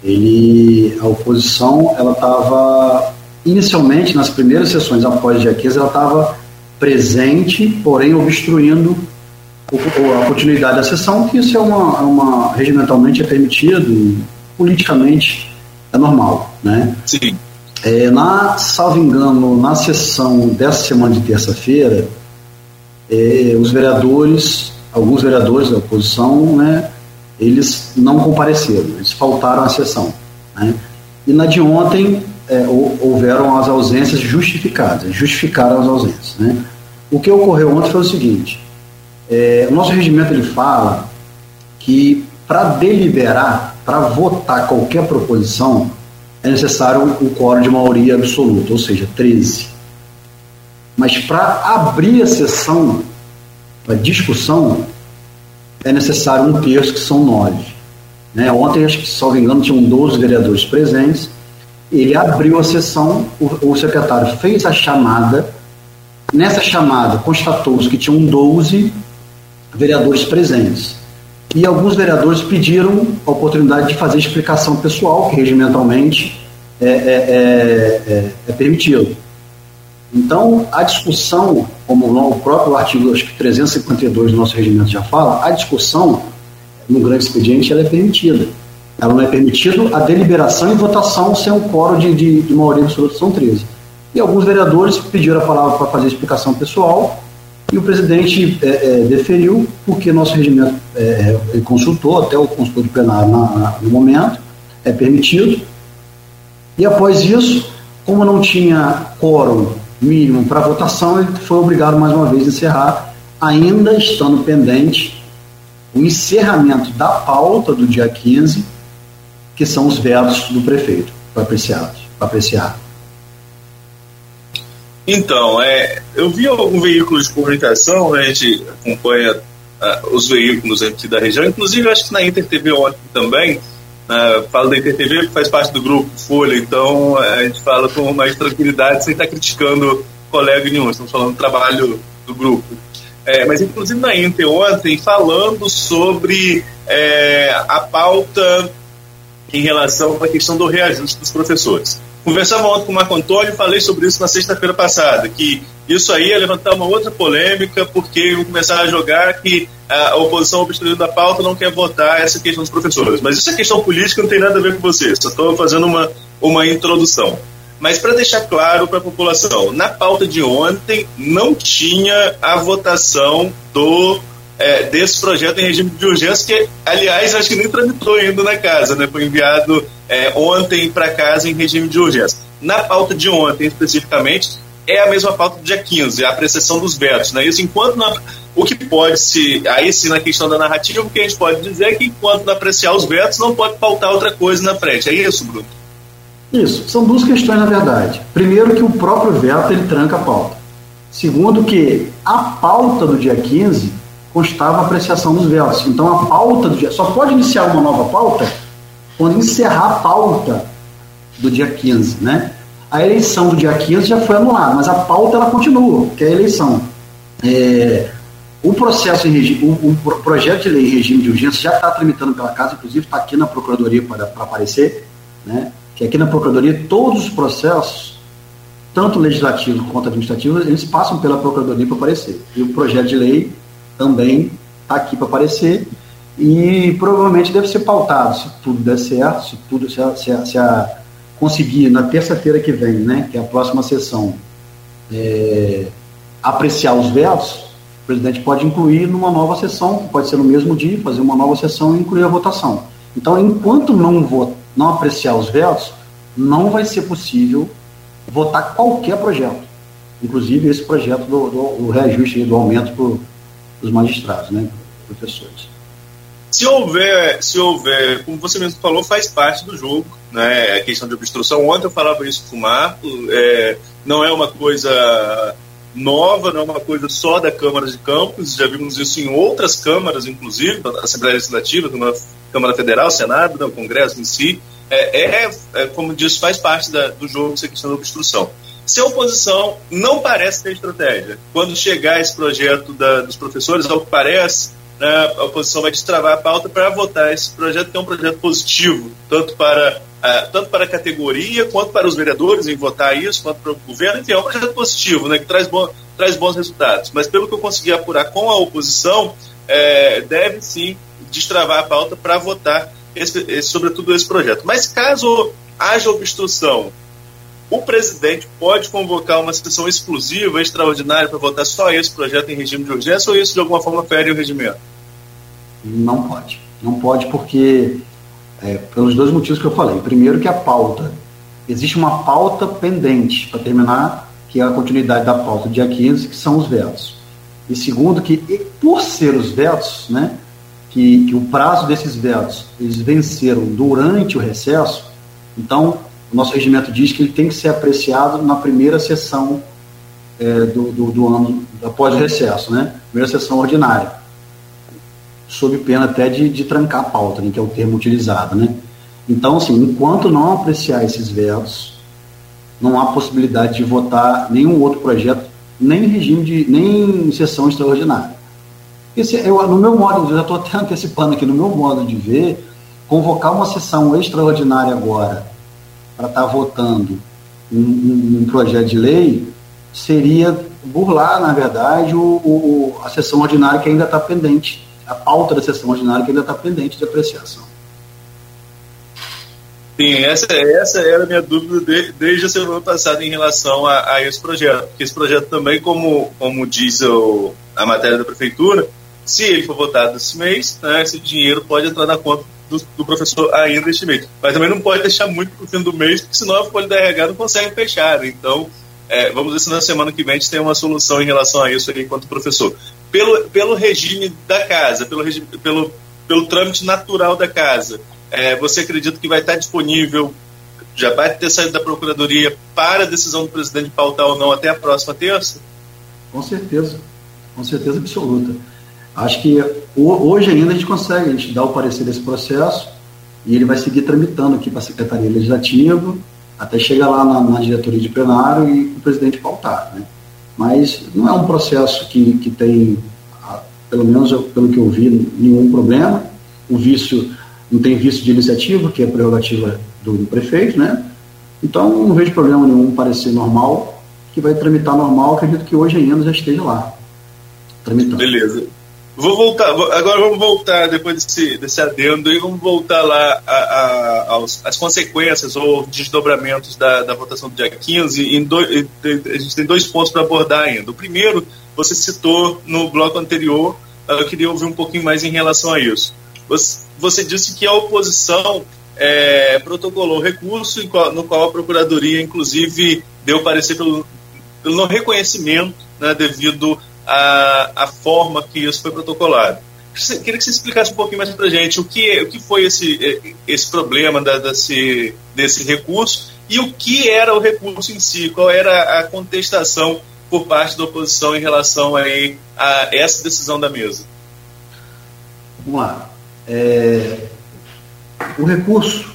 Ele, a oposição, ela estava, inicialmente, nas primeiras sessões após dia 15, ela estava presente, porém obstruindo a continuidade da sessão, que isso é uma, é uma regimentalmente é permitido, politicamente é normal, né? Sim. É, na, salvo engano, na sessão dessa semana de terça-feira, é, os vereadores, alguns vereadores da oposição, né, eles não compareceram, eles faltaram à sessão. Né? E na de ontem é, houveram as ausências justificadas, justificaram as ausências. Né? O que ocorreu ontem foi o seguinte: é, o nosso regimento ele fala que para deliberar, para votar qualquer proposição, é necessário o quórum de maioria absoluta, ou seja, 13. Mas para abrir a sessão, para discussão, é necessário um terço, que são nove. Né? Ontem, acho que, salvo engano, tinham 12 vereadores presentes. Ele abriu a sessão, o, o secretário fez a chamada. Nessa chamada, constatou-se que tinham 12 vereadores presentes. E alguns vereadores pediram a oportunidade de fazer explicação pessoal, que regimentalmente é, é, é, é, é permitido. Então, a discussão, como o próprio artigo acho que 352 do nosso regimento já fala, a discussão no grande expediente ela é permitida. Ela não é permitida a deliberação e votação sem um quórum de, de, de maioria absoluta, são 13. E alguns vereadores pediram a palavra para fazer explicação pessoal e o presidente é, é, deferiu, porque nosso regimento é, é consultou, até o consultor de plenário na, na, no momento, é permitido. E após isso, como não tinha quórum mínimo para votação, ele foi obrigado mais uma vez a encerrar, ainda estando pendente o encerramento da pauta do dia 15, que são os vetos do prefeito para apreciar. Apreciar. Então, é, eu vi algum veículo de comunicação, né, a gente acompanha uh, os veículos aqui da região, inclusive acho que na Inter TV ontem também, uh, falo da Inter TV que faz parte do grupo Folha, então a gente fala com mais tranquilidade sem estar criticando colega nenhum, estamos falando do trabalho do grupo. É, mas inclusive na Inter ontem falando sobre é, a pauta em relação à questão do reajuste dos professores. Conversava ontem com o Marco Antônio e falei sobre isso na sexta-feira passada, que isso aí ia levantar uma outra polêmica, porque iam começar a jogar que a oposição obstruindo a pauta não quer votar essa questão dos professores. Mas isso é questão política, não tem nada a ver com você, só estou fazendo uma, uma introdução. Mas para deixar claro para a população, na pauta de ontem não tinha a votação do é, desse projeto em regime de urgência, que, aliás, acho que nem tramitou ainda na casa, né? Foi enviado é, ontem para casa em regime de urgência. Na pauta de ontem, especificamente, é a mesma pauta do dia 15, a apreciação dos vetos, né? Isso enquanto na, o que pode se aí sim na questão da narrativa, o que a gente pode dizer é que enquanto não apreciar os vetos, não pode pautar outra coisa na frente. É isso, Bruno? Isso. São duas questões na verdade. Primeiro que o próprio veto ele tranca a pauta. Segundo que a pauta do dia 15 constava a apreciação dos vetos. Então a pauta do dia só pode iniciar uma nova pauta quando encerrar a pauta do dia 15, né? A eleição do dia 15 já foi anulada, mas a pauta ela continua, que é a eleição. É, o processo em o, o, projeto de lei em regime de urgência já está tramitando pela casa, inclusive está aqui na Procuradoria para, para aparecer, né? que aqui na Procuradoria todos os processos, tanto legislativos quanto administrativos, eles passam pela Procuradoria para aparecer. E o projeto de lei também está aqui para aparecer e provavelmente deve ser pautado, se tudo der certo, se tudo se a, se a, se a conseguir na terça-feira que vem, né, que é a próxima sessão, é, apreciar os vetos, o presidente pode incluir numa nova sessão, pode ser no mesmo dia, fazer uma nova sessão e incluir a votação. Então, enquanto não, vot, não apreciar os vetos, não vai ser possível votar qualquer projeto, inclusive esse projeto do, do, do reajuste do aumento para dos magistrados, né, professores. Se houver, se houver, como você mesmo falou, faz parte do jogo, né? A questão de obstrução. Ontem eu falava isso com o Marco, é, não é uma coisa nova, não é uma coisa só da Câmara de Campos, já vimos isso em outras câmaras, inclusive, da Assembleia Legislativa, da Câmara Federal, Senado, do Congresso em si. É, é, é como disse, faz parte da, do jogo essa questão da obstrução. Se a oposição não parece ter estratégia, quando chegar esse projeto da, dos professores, ao que parece, né, a oposição vai destravar a pauta para votar esse projeto, que é um projeto positivo, tanto para, uh, tanto para a categoria, quanto para os vereadores em votar isso, quanto para o governo. Enfim, é um projeto positivo, né, que traz, bom, traz bons resultados. Mas pelo que eu consegui apurar com a oposição, é, deve sim destravar a pauta para votar esse, esse, sobretudo esse projeto. Mas caso haja obstrução o presidente pode convocar uma sessão exclusiva, extraordinária, para votar só esse projeto em regime de urgência ou isso de alguma forma fere o regimento? Não pode. Não pode porque, é, pelos dois motivos que eu falei. Primeiro que a pauta, existe uma pauta pendente, para terminar, que é a continuidade da pauta do dia 15, que são os vetos. E segundo que, por ser os vetos, né, que, que o prazo desses vetos, eles venceram durante o recesso, então o nosso regimento diz que ele tem que ser apreciado na primeira sessão é, do, do, do, ano após o recesso, né? Primeira sessão ordinária, sob pena até de, de trancar a pauta, né, que é o termo utilizado, né? Então, assim, enquanto não apreciar esses vetos, não há possibilidade de votar nenhum outro projeto, nem em regime de, nem em sessão extraordinária. Esse, eu, no meu modo, eu já estou até [laughs] antecipando aqui, no meu modo de ver, convocar uma sessão extraordinária agora para estar tá votando um, um, projeto de lei seria burlar, na verdade, o, o a sessão ordinária que ainda está pendente, a pauta da sessão ordinária que ainda está pendente de apreciação. Sim, essa, essa era a minha dúvida de, desde a semana passada em relação a, a, esse projeto. Porque esse projeto também, como, como diz o, a matéria da prefeitura, se ele for votado esse mês, né, esse dinheiro pode entrar na conta do, do professor ainda este mês. Mas também não pode deixar muito para o fim do mês, porque senão a folha da RH não consegue fechar. Então, é, vamos ver se na semana que vem a gente tem uma solução em relação a isso aí enquanto professor. Pelo, pelo regime da casa, pelo, regime, pelo, pelo trâmite natural da casa, é, você acredita que vai estar disponível, já vai ter saído da Procuradoria para a decisão do presidente pautar ou não até a próxima terça? Com certeza, com certeza absoluta. Acho que hoje ainda a gente consegue, a gente dá o parecer desse processo e ele vai seguir tramitando aqui para a Secretaria Legislativa até chegar lá na, na, diretoria de plenário e o presidente pautar. Né? Mas não é um processo que, que tem, pelo menos pelo que eu vi, nenhum problema. O vício não tem visto de iniciativa, que é prerrogativa do, do prefeito, né? Então, não vejo problema nenhum parecer normal, que vai tramitar normal, acredito que hoje ainda já esteja lá, tramitando. Beleza. Vou voltar, agora vamos voltar, depois desse, desse adendo, e vamos voltar lá a, a, às consequências ou desdobramentos da, da votação do dia 15. Em dois, a gente tem dois pontos para abordar ainda. O primeiro, você citou no bloco anterior, eu queria ouvir um pouquinho mais em relação a isso. Você, você disse que a oposição é, protocolou recurso no qual a Procuradoria, inclusive, deu parecer pelo, pelo não reconhecimento né, devido à, à forma que isso foi protocolado. Queria que você explicasse um pouquinho mais para a gente o que, o que foi esse, esse problema da, desse, desse recurso e o que era o recurso em si, qual era a contestação por parte da oposição em relação aí a essa decisão da mesa. Vamos lá. É, o recurso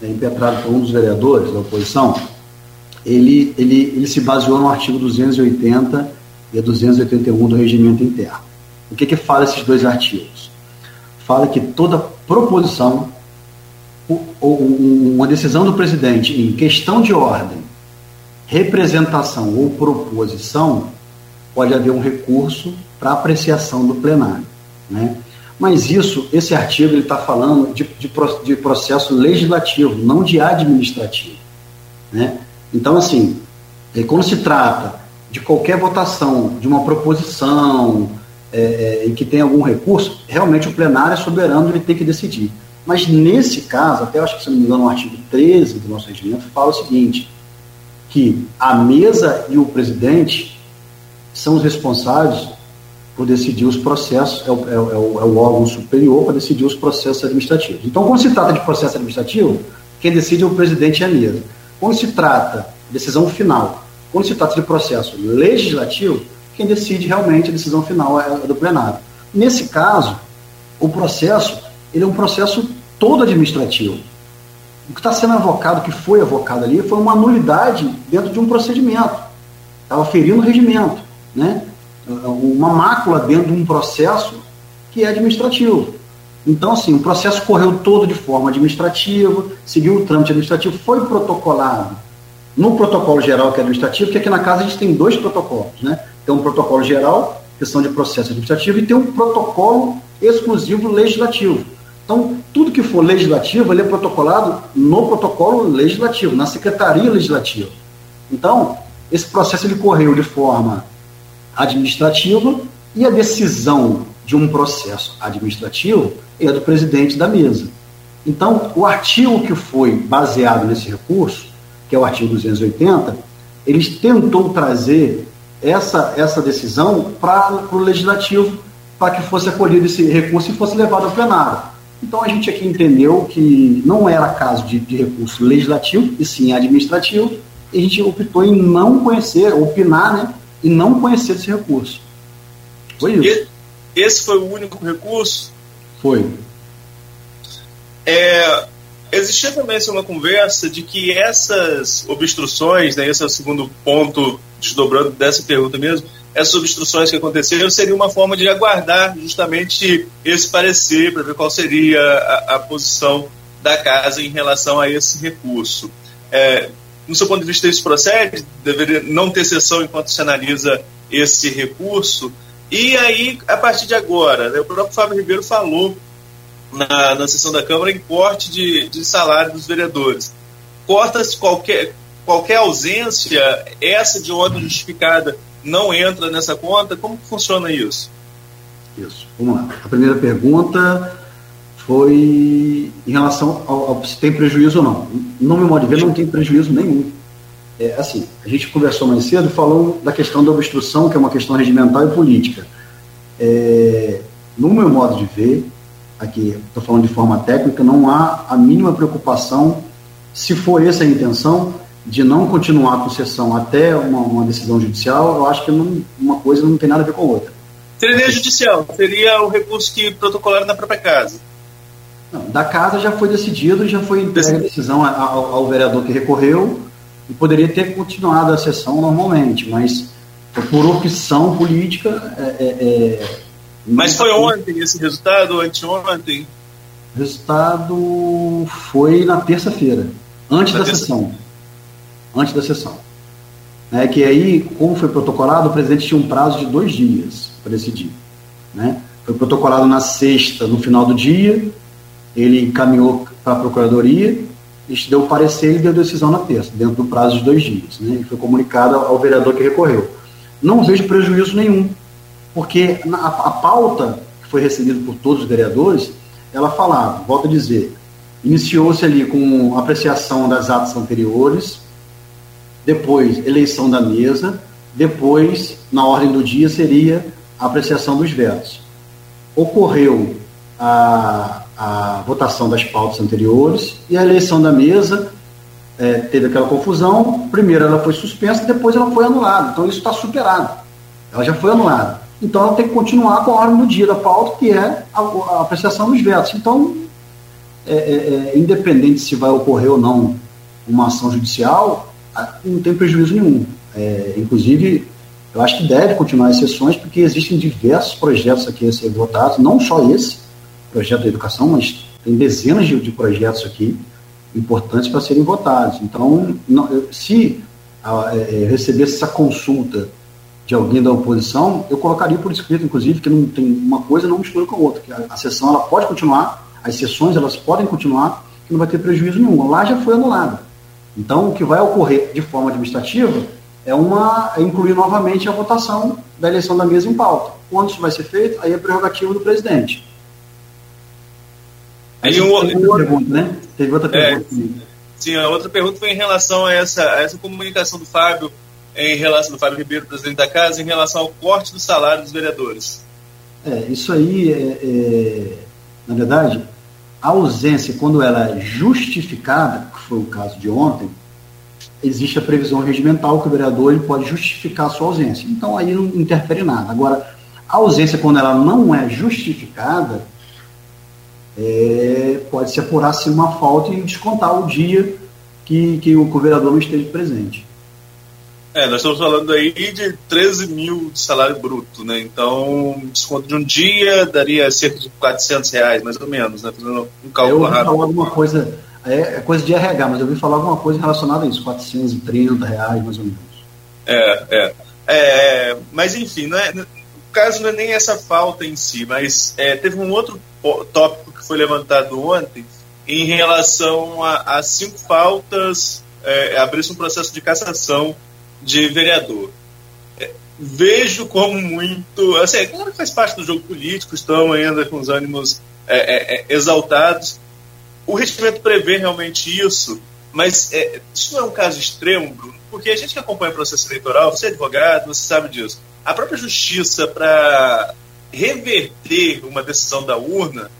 né, impetrado por um dos vereadores da oposição, ele, ele, ele se baseou no artigo 280 e 281 do regimento interno. O que, que fala esses dois artigos? Fala que toda proposição ou uma decisão do presidente em questão de ordem, representação ou proposição, pode haver um recurso para apreciação do plenário. Né? Mas isso, esse artigo, ele está falando de, de, de, processo legislativo, não de administrativo. Né? Então, assim, é, quando se trata de qualquer votação, de uma proposição é, é, em que tem algum recurso, realmente o plenário é soberano, ele tem que decidir. Mas nesse caso, até acho que se não me engano, o artigo 13 do nosso regimento fala o seguinte, que a mesa e o presidente são os responsáveis por decidir os processos, é o, é, o, é o, órgão superior para decidir os processos administrativos. Então, quando se trata de processo administrativo, quem decide é o presidente e a mesa. Quando se trata de decisão final, quando se trata de processo legislativo, quem decide realmente a decisão final é do plenário. Nesse caso, o processo ele é um processo todo administrativo. O que está sendo avocado, o que foi avocado ali, foi uma nulidade dentro de um procedimento. Estava ferindo o regimento. Né? uma mácula dentro de um processo que é administrativo. Então, assim, o processo correu todo de forma administrativa, seguiu o trâmite administrativo, foi protocolado no protocolo geral que é administrativo, porque aqui na casa a gente tem dois protocolos, né? Tem um protocolo geral, questão de processo administrativo, e tem um protocolo exclusivo legislativo. Então, tudo que for legislativo, ele é protocolado no protocolo legislativo, na secretaria legislativa. Então, esse processo ele correu de forma administrativa e a decisão de um processo administrativo é do presidente da mesa. Então, o artigo que foi baseado nesse recurso, que é o artigo 280, ele tentou trazer essa, essa decisão para o legislativo, para que fosse acolhido esse recurso e fosse levado ao plenário. Então, a gente aqui entendeu que não era caso de, de recurso legislativo, e sim administrativo, e a gente optou em não conhecer, opinar, né, e não conhecer esse recurso. Foi isso. Esse foi o único recurso? Foi. É, existia também assim, uma conversa de que essas obstruções, né, esse é o segundo ponto, desdobrando dessa pergunta mesmo, essas obstruções que aconteceram seria uma forma de aguardar justamente esse parecer para ver qual seria a, a, posição da casa em relação a esse recurso. É, no seu ponto de vista, isso procede? Deveria não ter sessão enquanto se analisa esse recurso? E aí, a partir de agora, né, o próprio Fábio Ribeiro falou na, na sessão da Câmara em corte de, de salário dos vereadores. Corta-se qualquer, qualquer ausência, essa de ordem justificada não entra nessa conta? Como funciona isso? Isso. Vamos lá. A primeira pergunta foi em relação ao, ao, se tem prejuízo ou não. No meu modo de ver, não tem prejuízo nenhum. É, assim, a gente conversou mais cedo, falou da questão da obstrução, que é uma questão regimental e política. É, no meu modo de ver, aqui estou falando de forma técnica, não há a mínima preocupação, se for essa a intenção, de não continuar com sessão até uma, uma decisão judicial, eu acho que não, uma coisa não tem nada a ver com a outra. Seria judicial, seria o recurso que protocolaram na própria casa. Não, da casa já foi decidido, já foi entregue a decisão ao, ao, vereador que recorreu e poderia ter continuado a sessão normalmente, mas por opção política. É, é, é mas foi ontem esse resultado, ou anteontem? O resultado foi na terça-feira, antes na da terça... sessão. Antes da sessão. É que aí, como foi protocolado, o presidente tinha um prazo de dois dias para decidir. Né? Foi protocolado na sexta, no final do dia, ele encaminhou para a procuradoria, deu parecer e deu decisão na terça, dentro do prazo de dois dias. Né? E foi comunicado ao vereador que recorreu. Não vejo prejuízo nenhum, porque a, a pauta que foi recebida por todos os vereadores, ela falava, volto a dizer, iniciou-se ali com apreciação das atas anteriores, depois eleição da mesa, depois, na ordem do dia, seria a apreciação dos vetos. Ocorreu a, a votação das pautas anteriores e a eleição da mesa é, teve aquela confusão. Primeiro ela foi suspensa, depois ela foi anulada. Então isso está superado. Ela já foi anulada. Então ela tem que continuar com a ordem do dia da pauta, que é a, a apreciação dos vetos. Então, é, é, é independente se vai ocorrer ou não uma ação judicial, não tem prejuízo nenhum. É, inclusive, eu acho que deve continuar as sessões, porque existem diversos projetos aqui a ser votados, não só esse projeto de educação, mas tem dezenas de, de projetos aqui importantes para serem votados. Então, não, se a, é, recebesse essa consulta de alguém da oposição, eu colocaria por escrito, inclusive, que não tem uma coisa não mistura com a outra, que a, a sessão ela pode continuar, as sessões elas podem continuar, que não vai ter prejuízo nenhum. Lá já foi anulada. Então, o que vai ocorrer de forma administrativa é uma é incluir novamente a votação da eleição da mesa em pauta. Quando isso vai ser feito, aí é prerrogativa do presidente. Aí um, teve outra pergunta, né? Teve outra é, pergunta. É, sim, a outra pergunta foi em relação a essa, a essa comunicação do Fábio, em relação do Fábio Ribeiro, presidente da casa, em relação ao corte do salário dos vereadores. É, isso aí é, é na verdade, a ausência, quando ela é justificada, que foi o caso de ontem, existe a previsão regimental que o vereador ele pode justificar a sua ausência. Então aí não interfere nada. Agora, a ausência, quando ela não é justificada, é, pode se apurar sim uma falta e descontar o dia que, que o vereador não esteja presente. É, nós estamos falando aí de 13 mil de salário bruto, né? Então, desconto de um dia daria cerca de 400 reais, mais ou menos, né? Fazendo um cálculo eu ouvi rápido. falar alguma coisa, é, é, coisa de RH, mas eu ouvi falar alguma coisa relacionada a isso, 430 reais, mais ou menos. É, é. é mas, enfim, não é, o caso não é nem essa falta em si, mas é, teve um outro tópico que foi levantado ontem em relação a, a cinco faltas, é, abrir-se um processo de cassação de vereador. É, vejo como muito. Assim, claro que faz parte do jogo político, estão ainda com os ânimos é, é, é exaltados. O regimento prevê realmente isso, mas é, isso não é um caso extremo, Bruno, porque a gente que acompanha o processo eleitoral, você é advogado, você sabe disso. A própria justiça, para reverter uma decisão da urna,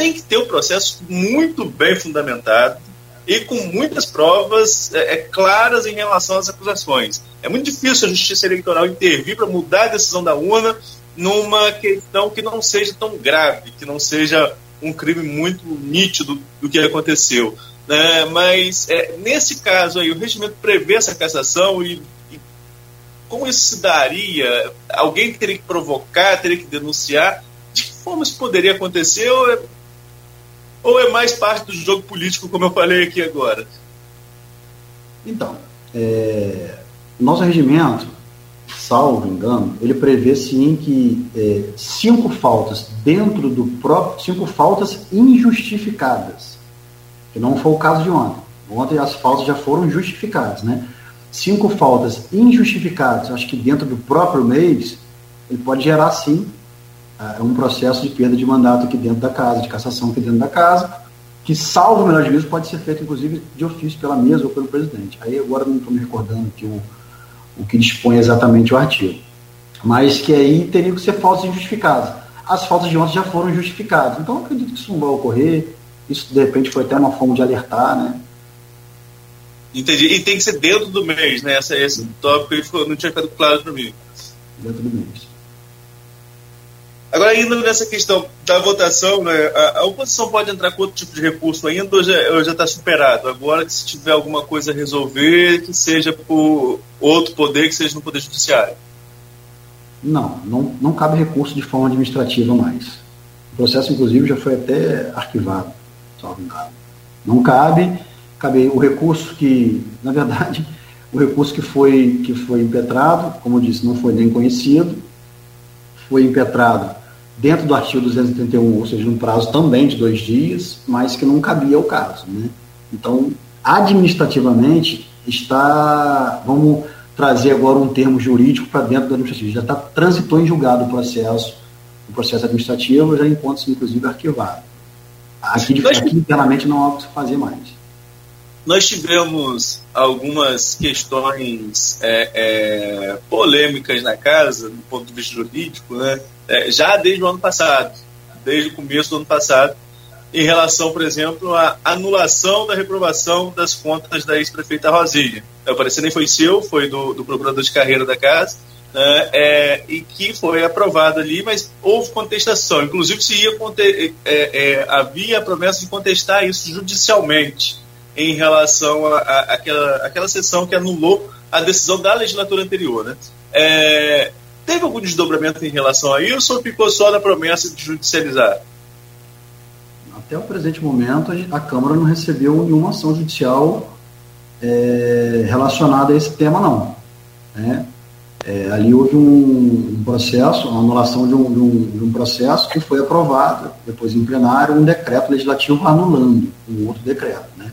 tem que ter um processo muito bem fundamentado, e com muitas provas é, é, claras em relação às acusações. É muito difícil a Justiça Eleitoral intervir para mudar a decisão da urna numa questão que não seja tão grave, que não seja um crime muito nítido do que aconteceu. Né? Mas é, nesse caso aí, o regimento prevê essa cassação e, e como isso se daria? Alguém teria que provocar, teria que denunciar? De que forma isso poderia acontecer? Ou é ou é mais parte do jogo político, como eu falei aqui agora? Então, é, nosso regimento, salvo engano, ele prevê sim que é, cinco faltas dentro do próprio. cinco faltas injustificadas. Que não foi o caso de ontem. Ontem as faltas já foram justificadas, né? Cinco faltas injustificadas, acho que dentro do próprio mês, ele pode gerar sim é um processo de perda de mandato aqui dentro da casa, de cassação aqui dentro da casa, que, salvo o melhor juízo, pode ser feito, inclusive, de ofício pela mesa ou pelo presidente. Aí agora não estou me recordando aqui o, o que dispõe exatamente o artigo. Mas que aí teriam que ser faltas injustificadas. As faltas de ontem já foram justificadas. Então, eu acredito que isso não vai ocorrer. Isso, de repente, foi até uma forma de alertar, né? Entendi. E tem que ser dentro do mês, né? Essa, esse tópico não tinha ficado claro para mim. Dentro do mês. Agora, ainda nessa questão da votação, né, a, a, oposição pode entrar com outro tipo de recurso ainda ou já está superado? Agora, se tiver alguma coisa a resolver, que seja por outro poder, que seja no Poder Judiciário? Não, não, não cabe recurso de forma administrativa mais. processo, inclusive, já foi até arquivado, salvo engano. Não cabe, cabe o recurso que, na verdade, o recurso que foi, que foi impetrado, como eu disse, não foi nem conhecido, foi impetrado dentro do artigo 231, ou seja, num prazo também de dois dias, mas que não cabia ao caso. Né? Então, administrativamente, está, vamos trazer agora um termo jurídico para dentro do administrativo, já está transitou em julgado o processo, o processo administrativo já encontra-se inclusive arquivado. Aqui, aqui internamente não há o que fazer mais. Nós tivemos algumas questões é, é, polêmicas na casa, do ponto de vista jurídico, né? É, já desde o ano passado, desde o começo do ano passado, em relação, por exemplo, à anulação da reprovação das contas da ex-prefeita Rosinha. O parecer nem foi seu, foi do, do procurador de carreira da casa, né, é, e que foi aprovado ali, mas houve contestação. Inclusive, se ia é, é, havia a promessa de contestar isso judicialmente em relação àquela aquela sessão que anulou a decisão da legislatura anterior. Né? É, teve algum desdobramento em relação a isso ou ficou só na promessa de judicializar? até o presente momento, a Câmara não recebeu nenhuma ação judicial é, relacionada a esse tema, não. Né? É, ali houve um, um, processo, uma anulação de um, de, um, de um, processo que foi aprovado, depois em plenário, um decreto legislativo anulando um outro decreto. Né?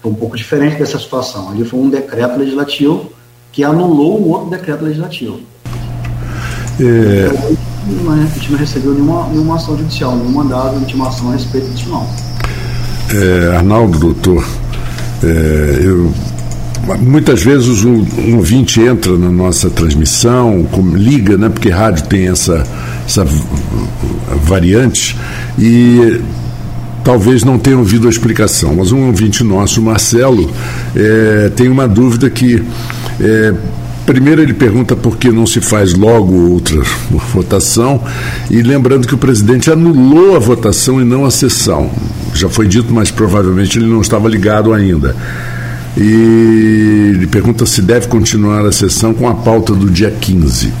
Foi um pouco diferente dessa situação. Ali foi um decreto legislativo que anulou um outro decreto legislativo. É... Então, a gente não recebeu nenhuma, nenhuma ação judicial, nenhum mandado de intimação a respeito disso não. É, Arnaldo, doutor, é, eu, muitas vezes um, um ouvinte entra na nossa transmissão, liga, né, porque rádio tem essa, essa variante, e talvez não tenha ouvido a explicação, mas um ouvinte nosso, Marcelo, é, tem uma dúvida que é, Primeiro, ele pergunta por que não se faz logo outra votação, e lembrando que o presidente anulou a votação e não a sessão. Já foi dito, mas provavelmente ele não estava ligado ainda. E ele pergunta se deve continuar a sessão com a pauta do dia 15.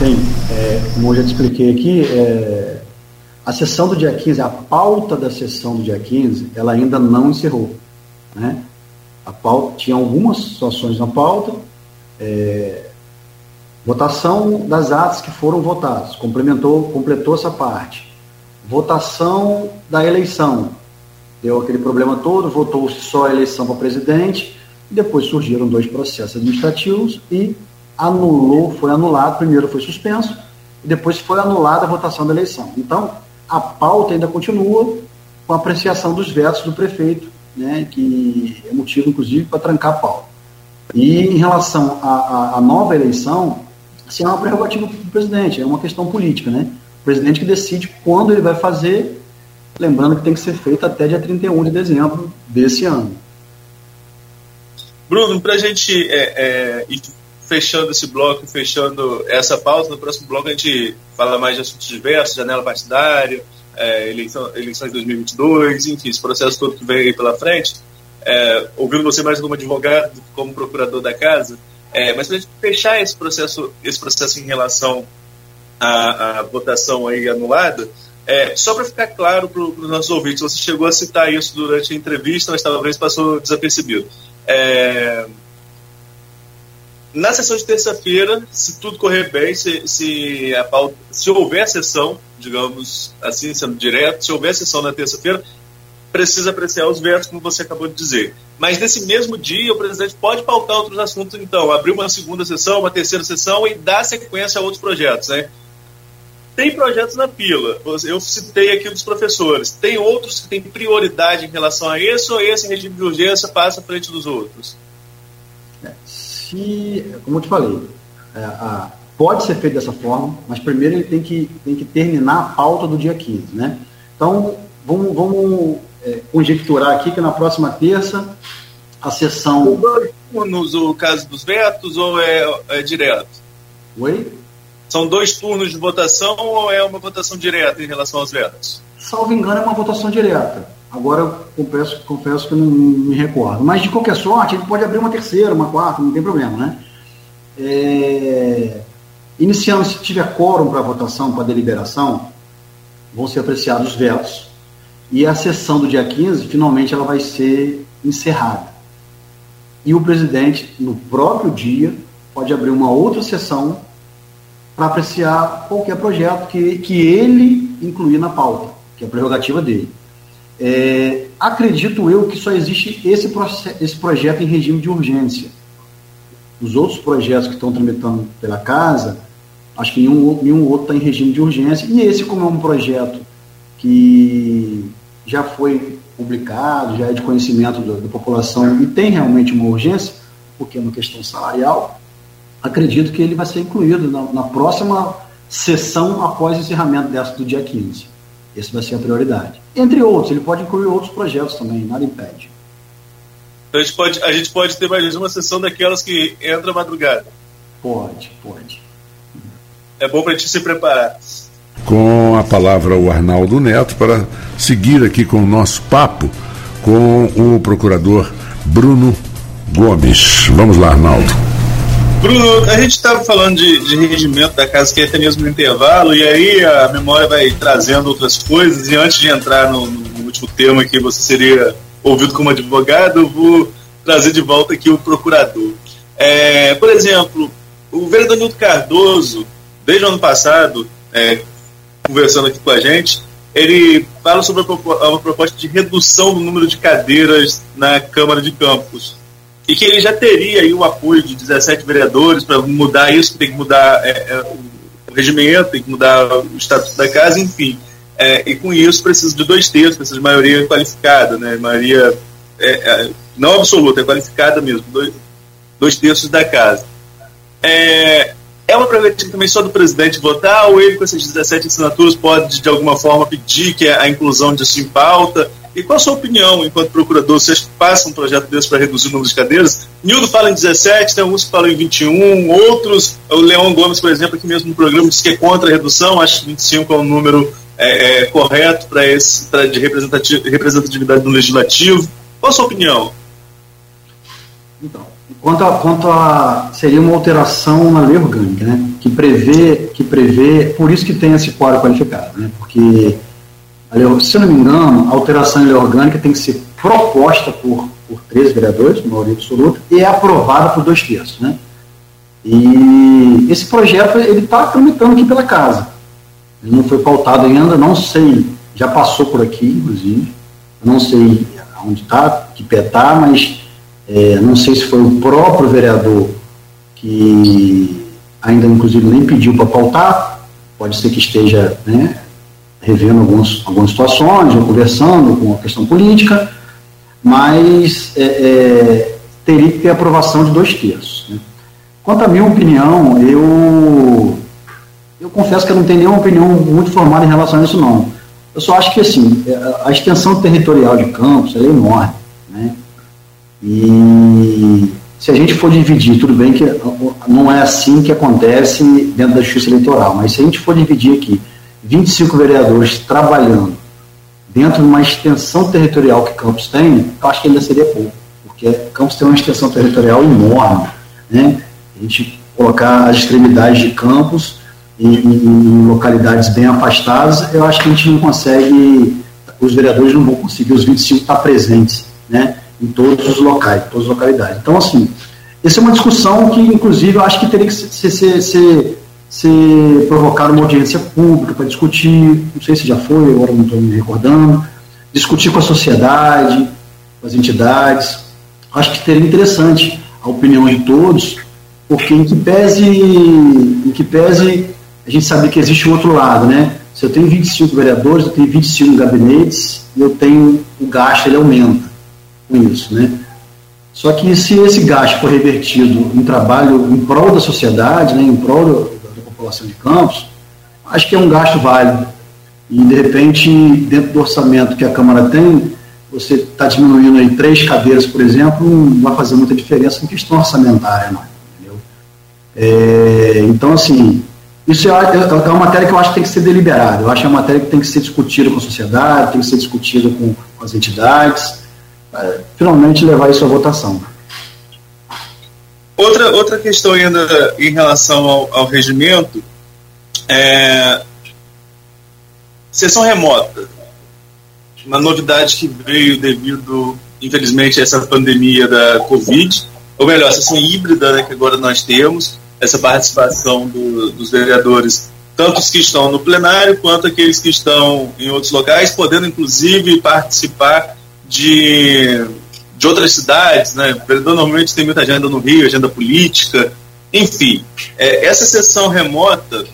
Sim, é, como eu já te expliquei aqui, é, a sessão do dia 15, a pauta da sessão do dia 15, ela ainda não encerrou. Né? A pauta, tinha algumas situações na pauta, é, votação das atas que foram votadas, complementou, completou essa parte. Votação da eleição, deu aquele problema todo, votou-se só a eleição para presidente, depois surgiram dois processos administrativos e anulou, foi anulado, primeiro foi suspenso, e depois foi anulada a votação da eleição. Então, a pauta ainda continua com a apreciação dos vetos do prefeito né, que é motivo, inclusive, para trancar pau. E em relação à, nova eleição, assim, é uma prerrogativa do presidente, é uma questão política. Né? O presidente que decide quando ele vai fazer, lembrando que tem que ser feito até dia 31 de dezembro desse ano. Bruno, para a gente é, é, ir fechando esse bloco, fechando essa pauta, no próximo bloco a gente fala mais de assuntos diversos, janela partidária, é, eleição, eleições de 2022, enfim, esse processo todo que vem aí pela frente, é, ouvindo você mais como advogado, como procurador da casa, é, mas para fechar esse processo, esse processo em relação à, à votação aí anulada, é, só para ficar claro para os nossos ouvintes, você chegou a citar isso durante a entrevista, mas talvez passou desapercebido. É, na sessão de terça-feira, se tudo correr bem, se, se, a pauta, se houver sessão, digamos assim, sendo direto, se houver sessão na terça-feira, precisa apreciar os vetos, como você acabou de dizer. Mas nesse mesmo dia, o presidente pode pautar outros assuntos, então, abrir uma segunda sessão, uma terceira sessão e dar sequência a outros projetos, né? Tem projetos na pila. Eu citei aqui dos professores. Tem outros que têm prioridade em relação a esse ou esse regime de urgência passa à frente dos outros? Se, como eu te falei, é, a, pode ser feito dessa forma, mas primeiro ele tem que, tem que terminar a pauta do dia 15, né? Então, vamos, vamos é, conjecturar aqui que na próxima terça a sessão... Turnos o caso dos vetos ou é, é direto? Oi? São dois turnos de votação ou é uma votação direta em relação aos vetos? Salvo engano, é uma votação direta. Agora eu confesso, confesso que não me recordo. Mas de qualquer sorte, ele pode abrir uma terceira, uma quarta, não tem problema, né? É... Iniciando, se tiver quórum para votação, para deliberação, vão ser apreciados os vetos e a sessão do dia 15, finalmente, ela vai ser encerrada. E o presidente, no próprio dia, pode abrir uma outra sessão para apreciar qualquer projeto que, que ele incluir na pauta, que é a prerrogativa dele. É, acredito eu que só existe esse, esse projeto em regime de urgência. Os outros projetos que estão tramitando pela casa, acho que nenhum, nenhum outro está em regime de urgência. E esse, como é um projeto que já foi publicado, já é de conhecimento da, população e tem realmente uma urgência, porque é uma questão salarial, acredito que ele vai ser incluído na, na próxima sessão após o encerramento dessa do dia 15. Essa vai ser a prioridade. Entre outros, ele pode incluir outros projetos também, nada impede. Então a gente pode, a gente pode ter mais uma sessão daquelas que entra madrugada. Pode, pode. É bom para a gente se preparar. Com a palavra o Arnaldo Neto para seguir aqui com o nosso papo com o procurador Bruno Gomes. Vamos lá, Arnaldo. Bruno, a gente estava falando de, de da casa que é até mesmo no intervalo, e aí a memória vai trazendo outras coisas, e antes de entrar no, no último tema que você seria ouvido como advogado, eu vou trazer de volta aqui o procurador. É, por exemplo, o vereador Nilton Cardoso, desde o ano passado, é, conversando aqui com a gente, ele fala sobre uma proposta de redução do número de cadeiras na Câmara de Campos. E que ele já teria aí o apoio de 17 vereadores para mudar isso, tem que mudar é, é, o regimento, tem que mudar o estatuto da casa, enfim. É, e com isso precisa de dois terços, precisa de maioria qualificada, né? maioria é, é, não absoluta, é qualificada mesmo, dois, dois terços da casa. É, é uma prerrogativa também só do presidente votar ou ele, com essas 17 assinaturas, pode de alguma forma pedir que a inclusão disso em pauta? E qual a sua opinião enquanto procurador? Vocês passam um projeto desse para reduzir o número de cadeiras? Nildo fala em 17, tem alguns que falam em 21, outros, o Leão Gomes, por exemplo, aqui mesmo no programa, disse que é contra a redução, acho que 25 é o um número é, é, correto para esse pra de representatividade no legislativo. Qual a sua opinião? Então, Quanto a, quanto a seria uma alteração na lei orgânica, né? Que prevê, que prevê, por isso que tem esse quadro qualificado, né? Porque, se eu não me engano, a alteração em lei orgânica tem que ser proposta por, por três vereadores, maioria absoluta, e é aprovada por dois terços, né? E esse projeto ele está tramitando aqui pela casa. Ele não foi pautado ainda, não sei, já passou por aqui, inclusive, não sei onde está, que pé está, mas é, não sei se foi o próprio vereador que ainda, inclusive, nem pediu para pautar, pode ser que esteja né, revendo alguns, algumas situações, ou conversando com a questão política, mas é, é, teria que ter aprovação de dois terços. Né. Quanto à minha opinião, eu, eu confesso que eu não tenho nenhuma opinião muito formada em relação a isso, não. Eu só acho que, assim, a extensão territorial de Campos é enorme, né? E se a gente for dividir, tudo bem que não é assim que acontece dentro da justiça eleitoral, mas se a gente for dividir aqui 25 vereadores trabalhando dentro de uma extensão territorial que Campos tem, eu acho que ainda seria pouco, porque Campos tem uma extensão territorial enorme. Né? A gente colocar as extremidades de Campos em, em localidades bem afastadas, eu acho que a gente não consegue, os vereadores não vão conseguir os 25 estar presentes. Né? em todos os locais, todas as localidades. Então, assim, essa é uma discussão que, inclusive, eu acho que teria que ser, ser, ser, ser provocada uma audiência pública para discutir, não sei se já foi, agora não estou me recordando, discutir com a sociedade, com as entidades. Acho que seria interessante a opinião de todos, porque em que pese, em que pese a gente sabe que existe o outro lado, né? Se eu tenho 25 vereadores, eu tenho 25 gabinetes, e eu tenho o gasto, ele aumenta com isso, né? Só que se esse gasto for revertido em trabalho em prol da sociedade, né, em prol população de Campos, acho que é um gasto válido. E, de repente, dentro do orçamento que a Câmara tem, você está diminuindo aí três cadeiras, por exemplo, não vai fazer muita diferença em questão orçamentária, não. É, então, assim, isso é, é, é, uma matéria que eu acho que tem que ser deliberada. Eu acho que é uma matéria que tem que ser discutida com a sociedade, tem que ser discutida com, com as entidades, finalmente levar isso à votação. Outra, outra, questão ainda em relação ao, ao regimento é sessão remota. Uma novidade que veio devido, infelizmente, a essa pandemia da Covid, ou melhor, a sessão híbrida né, que agora nós temos, essa participação do, dos vereadores, tanto os que estão no plenário quanto aqueles que estão em outros locais, podendo inclusive participar de de outras cidades, né? O vereador normalmente tem muita agenda no Rio, agenda política, enfim. É, essa sessão remota,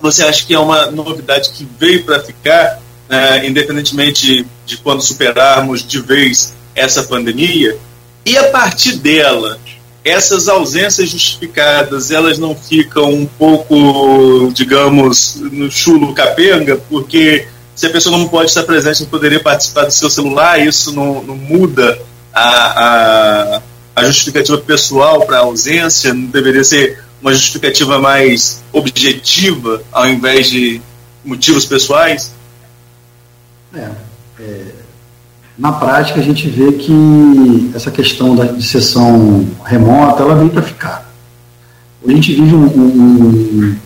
você acha que é uma novidade que veio para ficar, né, independentemente de quando superarmos de vez essa pandemia? E a partir dela, essas ausências justificadas, elas não ficam um pouco, digamos, no chulo capenga, porque se a pessoa não pode estar presente, não poderia participar do seu celular, isso não, não muda a, a, a justificativa pessoal para a ausência, não deveria ser uma justificativa mais objetiva ao invés de motivos pessoais? É, é, na prática a gente vê que essa questão da, de sessão remota ela veio para ficar. A gente vive um, um,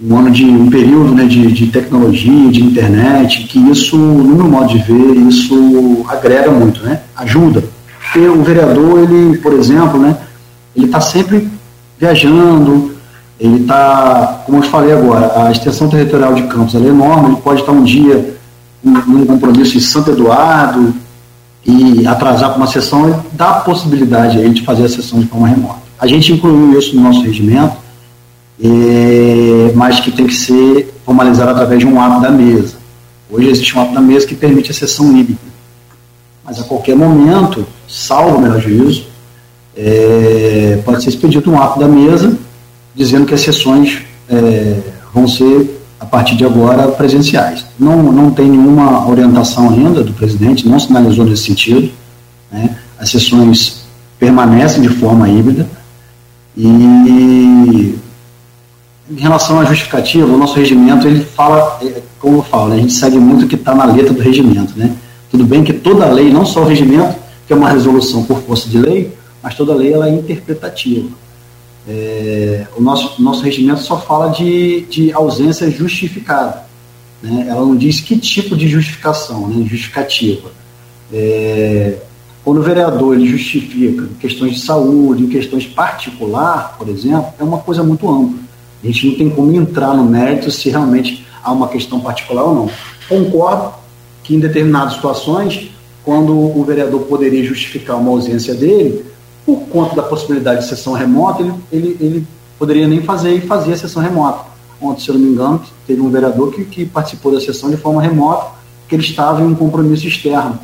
um, ano de um período né, de, de tecnologia, de internet, que isso, no meu modo de ver, isso agrega muito, né? ajuda. Porque o vereador, ele, por exemplo, né, ele está sempre viajando, ele está, como eu falei agora, a extensão territorial de Campos é enorme, ele pode estar um dia num compromisso em Santo Eduardo e atrasar para uma sessão, ele dá a possibilidade aí de fazer a sessão de forma remota. A gente incluiu isso no nosso regimento, é, mas que tem que ser formalizado através de um ato da mesa. Hoje existe um ato da mesa que permite a sessão híbrida mas a qualquer momento, salvo o melhor juízo, é, pode ser expedido um ato da mesa dizendo que as sessões é, vão ser, a partir de agora, presenciais. Não, não tem nenhuma orientação ainda do presidente, não sinalizou nesse sentido. Né? As sessões permanecem de forma híbrida e em relação à justificativa, o nosso regimento, ele fala, é, como eu falo, a gente segue muito o que está na letra do regimento, né? Tudo bem que toda lei, não só o regimento, que é uma resolução por força de lei, mas toda lei ela é interpretativa. É, o nosso, nosso regimento só fala de, de ausência justificada. Né? Ela não diz que tipo de justificação, né? justificativa. É, quando o vereador ele justifica questões de saúde, questões particular, por exemplo, é uma coisa muito ampla. A gente não tem como entrar no mérito se realmente há uma questão particular ou não. Concordo que em determinadas situações, quando o vereador poderia justificar uma ausência dele, por conta da possibilidade de sessão remota, ele, ele, ele poderia nem fazer e fazer a sessão remota. Ontem, se eu não me engano, teve um vereador que, que participou da sessão de forma remota, porque ele estava em um compromisso externo.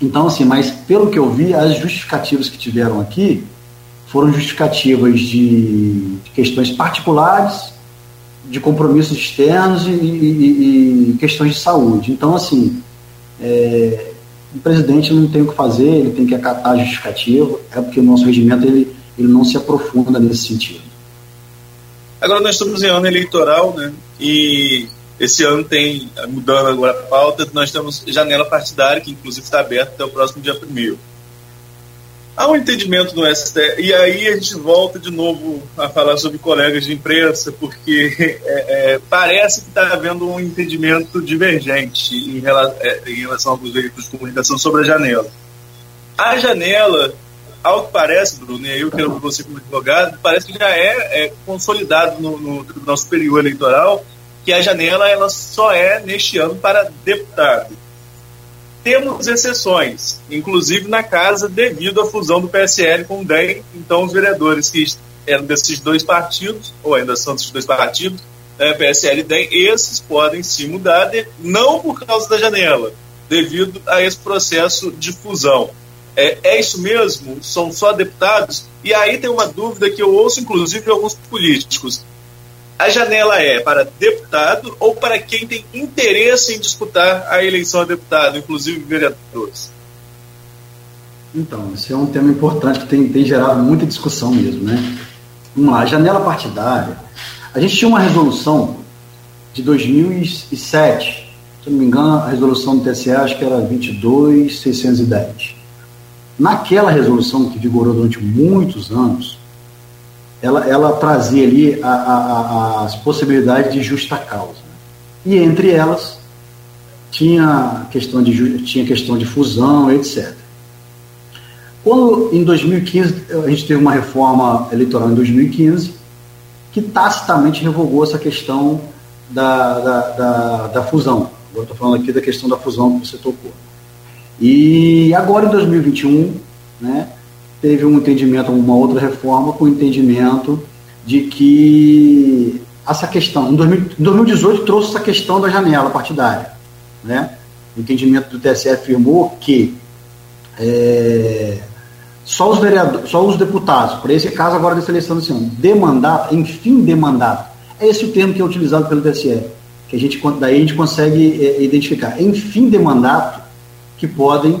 Então, assim, mas pelo que eu vi, as justificativas que tiveram aqui foram justificativas de, questões particulares, de compromissos externos e, e, e, questões de saúde. Então, assim, é, o presidente não tem o que fazer, ele tem que acatar a justificativa, é porque o nosso regimento ele, ele não se aprofunda nesse sentido. Agora nós estamos em ano eleitoral, né? E esse ano tem, mudando agora a pauta, nós temos janela partidária, que inclusive está aberta até o próximo dia 1 Há um entendimento no STF, e aí a gente volta de novo a falar sobre colegas de imprensa, porque [laughs] é, é, parece que está havendo um entendimento divergente em relação, é, em relação aos veículos de comunicação sobre a janela. A janela, ao que parece, Bruno, e aí eu quero você como advogado, parece que já é, é consolidado no, no Tribunal Superior Eleitoral que a janela ela só é neste ano para deputado temos exceções, inclusive na casa, devido à fusão do PSL com o DEM. Então, os vereadores que eram desses dois partidos, ou ainda são desses dois partidos, né, PSL e DEM, esses podem se mudar, de, não por causa da janela, devido a esse processo de fusão. É, é, isso mesmo? São só deputados? E aí tem uma dúvida que eu ouço, inclusive, de alguns políticos a janela é para deputado ou para quem tem interesse em disputar a eleição a deputado, inclusive vereadores? Então, esse é um tema importante que tem, tem gerado muita discussão mesmo, né? Vamos lá, janela partidária. A gente tinha uma resolução de 2007, se não me engano, a resolução do TSE acho que era 22.610. naquela resolução que vigorou durante muitos anos, ela, ela trazia ali a, a, a, as possibilidades de justa causa. E entre elas tinha questão de, tinha questão de fusão, etc. Quando em 2015 a gente teve uma reforma eleitoral em 2015 que tacitamente revogou essa questão da, da, da, da fusão. Agora estou falando aqui da questão da fusão que você tocou. E agora em 2021, né, teve um entendimento, uma outra reforma com o entendimento de que essa questão, em 2018 trouxe essa questão da janela partidária. Né? O entendimento do TSE afirmou que é, só os vereadores, só os deputados, por esse caso agora dessa eleição desse de mandato, em fim de mandato, é esse o termo que é utilizado pelo TSE, que a gente, daí a gente consegue é, identificar, em fim de mandato, que podem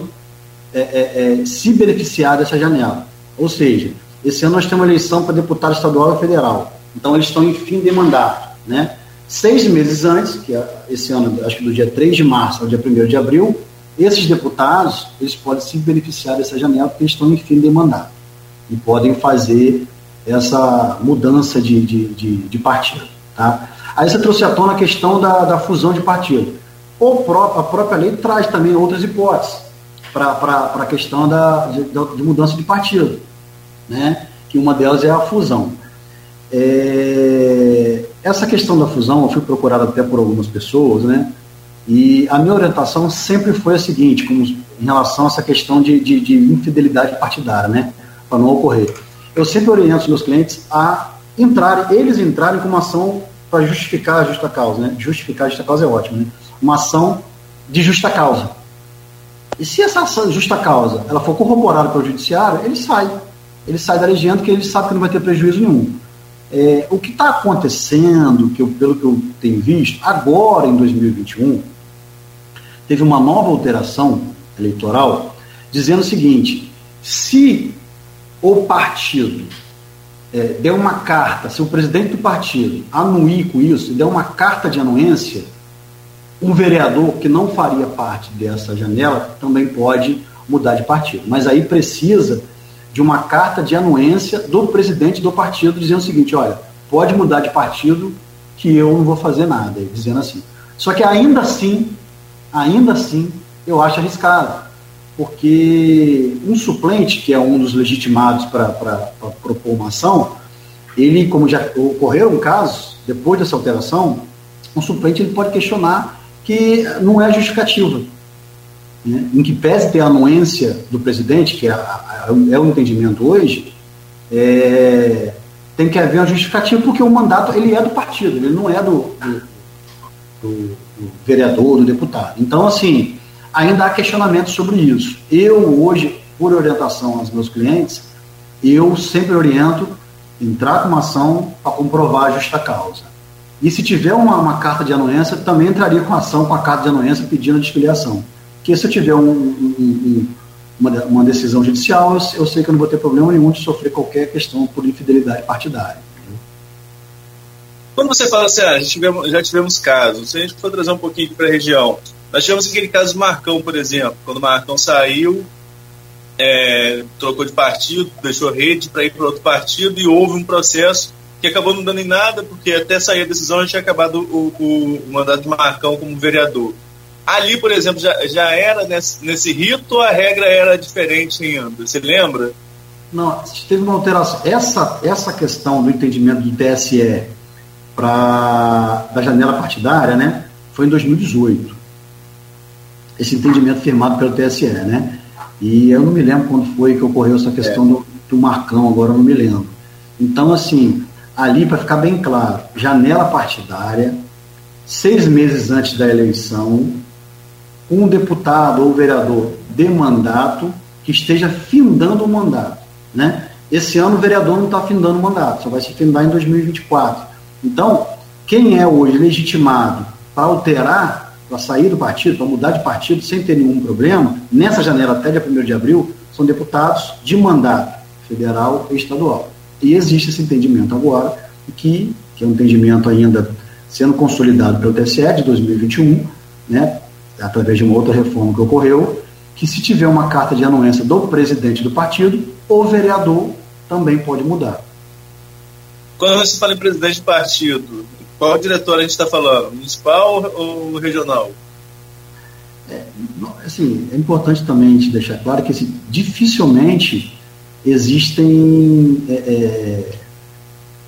é, é, é, se beneficiar dessa janela. Ou seja, esse ano nós temos uma eleição para deputado estadual e federal. Então eles estão em fim de mandato. Né? Seis meses antes, que é esse ano, acho que do dia 3 de março ao dia 1 de abril, esses deputados eles podem se beneficiar dessa janela porque estão em fim de mandato. E podem fazer essa mudança de, de, de, de partido. Tá? Aí você trouxe à tona a questão da, da fusão de partido. O pró a própria lei traz também outras hipóteses para a questão da, de, de, mudança de partido, né? que uma delas é a fusão. É, essa questão da fusão, eu fui procurado até por algumas pessoas, né? e a minha orientação sempre foi a seguinte, como, em relação a essa questão de, de, de infidelidade partidária, né? para não ocorrer. Eu sempre oriento os meus clientes a entrarem, eles entrarem com uma ação para justificar a justa causa. Né? Justificar a justa causa é ótimo. Né? Uma ação de justa causa. E se essa ação de justa causa ela for corroborada pelo judiciário, ele sai. Ele sai da legenda porque ele sabe que não vai ter prejuízo nenhum. É, o que está acontecendo, que eu, pelo que eu tenho visto, agora em 2021, teve uma nova alteração eleitoral dizendo o seguinte: se o partido é, der uma carta, se o presidente do partido anuir com isso, der uma carta de anuência, um vereador que não faria parte dessa janela também pode mudar de partido. Mas aí precisa de uma carta de anuência do presidente do partido dizendo o seguinte: olha, pode mudar de partido que eu não vou fazer nada, dizendo assim. Só que ainda assim, ainda assim, eu acho arriscado, porque um suplente, que é um dos legitimados para propor uma ação, ele, como já ocorreram casos, depois dessa alteração, um suplente ele pode questionar que não é justificativa. Né? Em que pese ter a anuência do presidente, que é, é o entendimento hoje, é, tem que haver uma justificativa, porque o mandato ele é do partido, ele não é do, do, do, do vereador, do deputado. Então, assim, ainda há questionamentos sobre isso. Eu, hoje, por orientação aos meus clientes, eu sempre oriento entrar com uma ação para comprovar a justa causa. E se tiver uma, uma, carta de anuência, também entraria com ação com a carta de anuência pedindo a desfiliação. Porque se eu tiver um, um, um, uma, decisão judicial, eu, eu, sei que eu não vou ter problema nenhum de sofrer qualquer questão por infidelidade partidária. Quando você fala assim, ah, já, tivemos, já tivemos casos, se a gente for trazer um pouquinho para a região, nós tivemos aquele caso do Marcão, por exemplo, quando o Marcão saiu, é, trocou de partido, deixou rede para ir para outro partido e houve um processo que acabou não dando em nada, porque até sair a decisão já tinha acabado o, o, o, mandato de Marcão como vereador. Ali, por exemplo, já, já era nesse, nesse rito ou a regra era diferente ainda? Você lembra? Não, teve uma alteração. Essa, essa questão do entendimento do TSE para da janela partidária, né, foi em 2018. Esse entendimento firmado pelo TSE, né? E eu não me lembro quando foi que ocorreu essa questão é. do, do Marcão, agora eu não me lembro. Então, assim, ali, para ficar bem claro, janela partidária, seis meses antes da eleição, um deputado ou vereador de mandato que esteja findando o mandato. Né? Esse ano o vereador não está findando o mandato, só vai se findar em 2024. Então, quem é hoje legitimado para alterar, para sair do partido, para mudar de partido sem ter nenhum problema, nessa janela até dia 1 de abril, são deputados de mandato federal e estadual. E existe esse entendimento agora, que, que é um entendimento ainda sendo consolidado pelo TSE de 2021, né, através de uma outra reforma que ocorreu, que se tiver uma carta de anuência do presidente do partido, o vereador também pode mudar. Quando você fala em presidente de partido, qual diretor a gente está falando? Municipal ou regional? É, assim, é importante também a gente deixar claro que assim, dificilmente existem. É, é,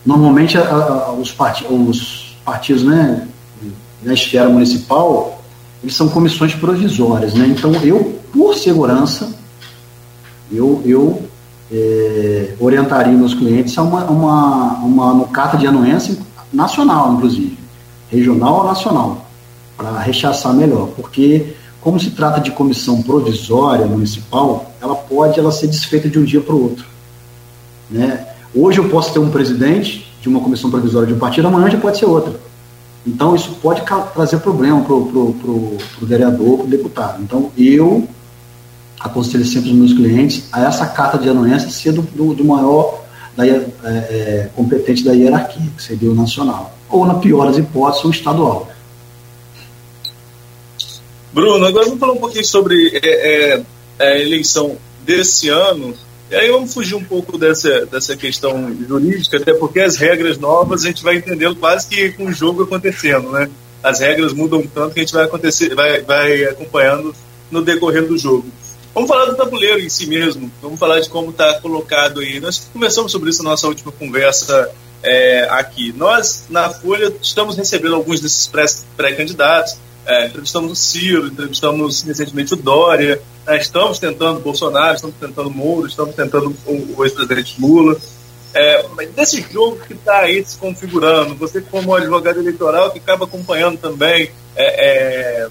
normalmente a, a, os, os partidos né, na esfera municipal eles são comissões provisórias. Né? Então, eu, por segurança, eu, eu é, orientaria meus clientes a uma, uma, uma, carta de anuência nacional, inclusive, regional ou nacional, para rechaçar melhor, porque como se trata de comissão provisória municipal, ela pode ela ser desfeita de um dia para o outro. Né? Hoje eu posso ter um presidente de uma comissão provisória de um partido, amanhã já pode ser outra. Então isso pode trazer problema para o vereador, para o deputado. Então eu aconselho sempre os meus clientes a essa carta de anuência ser do, do, do maior da, é, é, competente da hierarquia, que seria o nacional. Ou, na pior das hipóteses, o estadual. Bruno, agora vamos falar um pouquinho sobre é, é, a eleição desse ano. E aí vamos fugir um pouco dessa, dessa questão jurídica, até porque as regras novas a gente vai entendendo quase que com o jogo acontecendo, né? As regras mudam tanto que a gente vai, acontecer, vai, vai acompanhando no decorrer do jogo. Vamos falar do tabuleiro em si mesmo. Vamos falar de como está colocado aí. Nós conversamos sobre isso na nossa última conversa é, aqui. Nós, na Folha, estamos recebendo alguns desses pré-candidatos. É, entrevistamos o Ciro, entrevistamos recentemente o Dória, né, estamos tentando Bolsonaro, estamos tentando Moro, estamos tentando o, ex-presidente Lula. É, mas desse jogo que está aí se configurando, você como advogado eleitoral que acaba acompanhando também é, é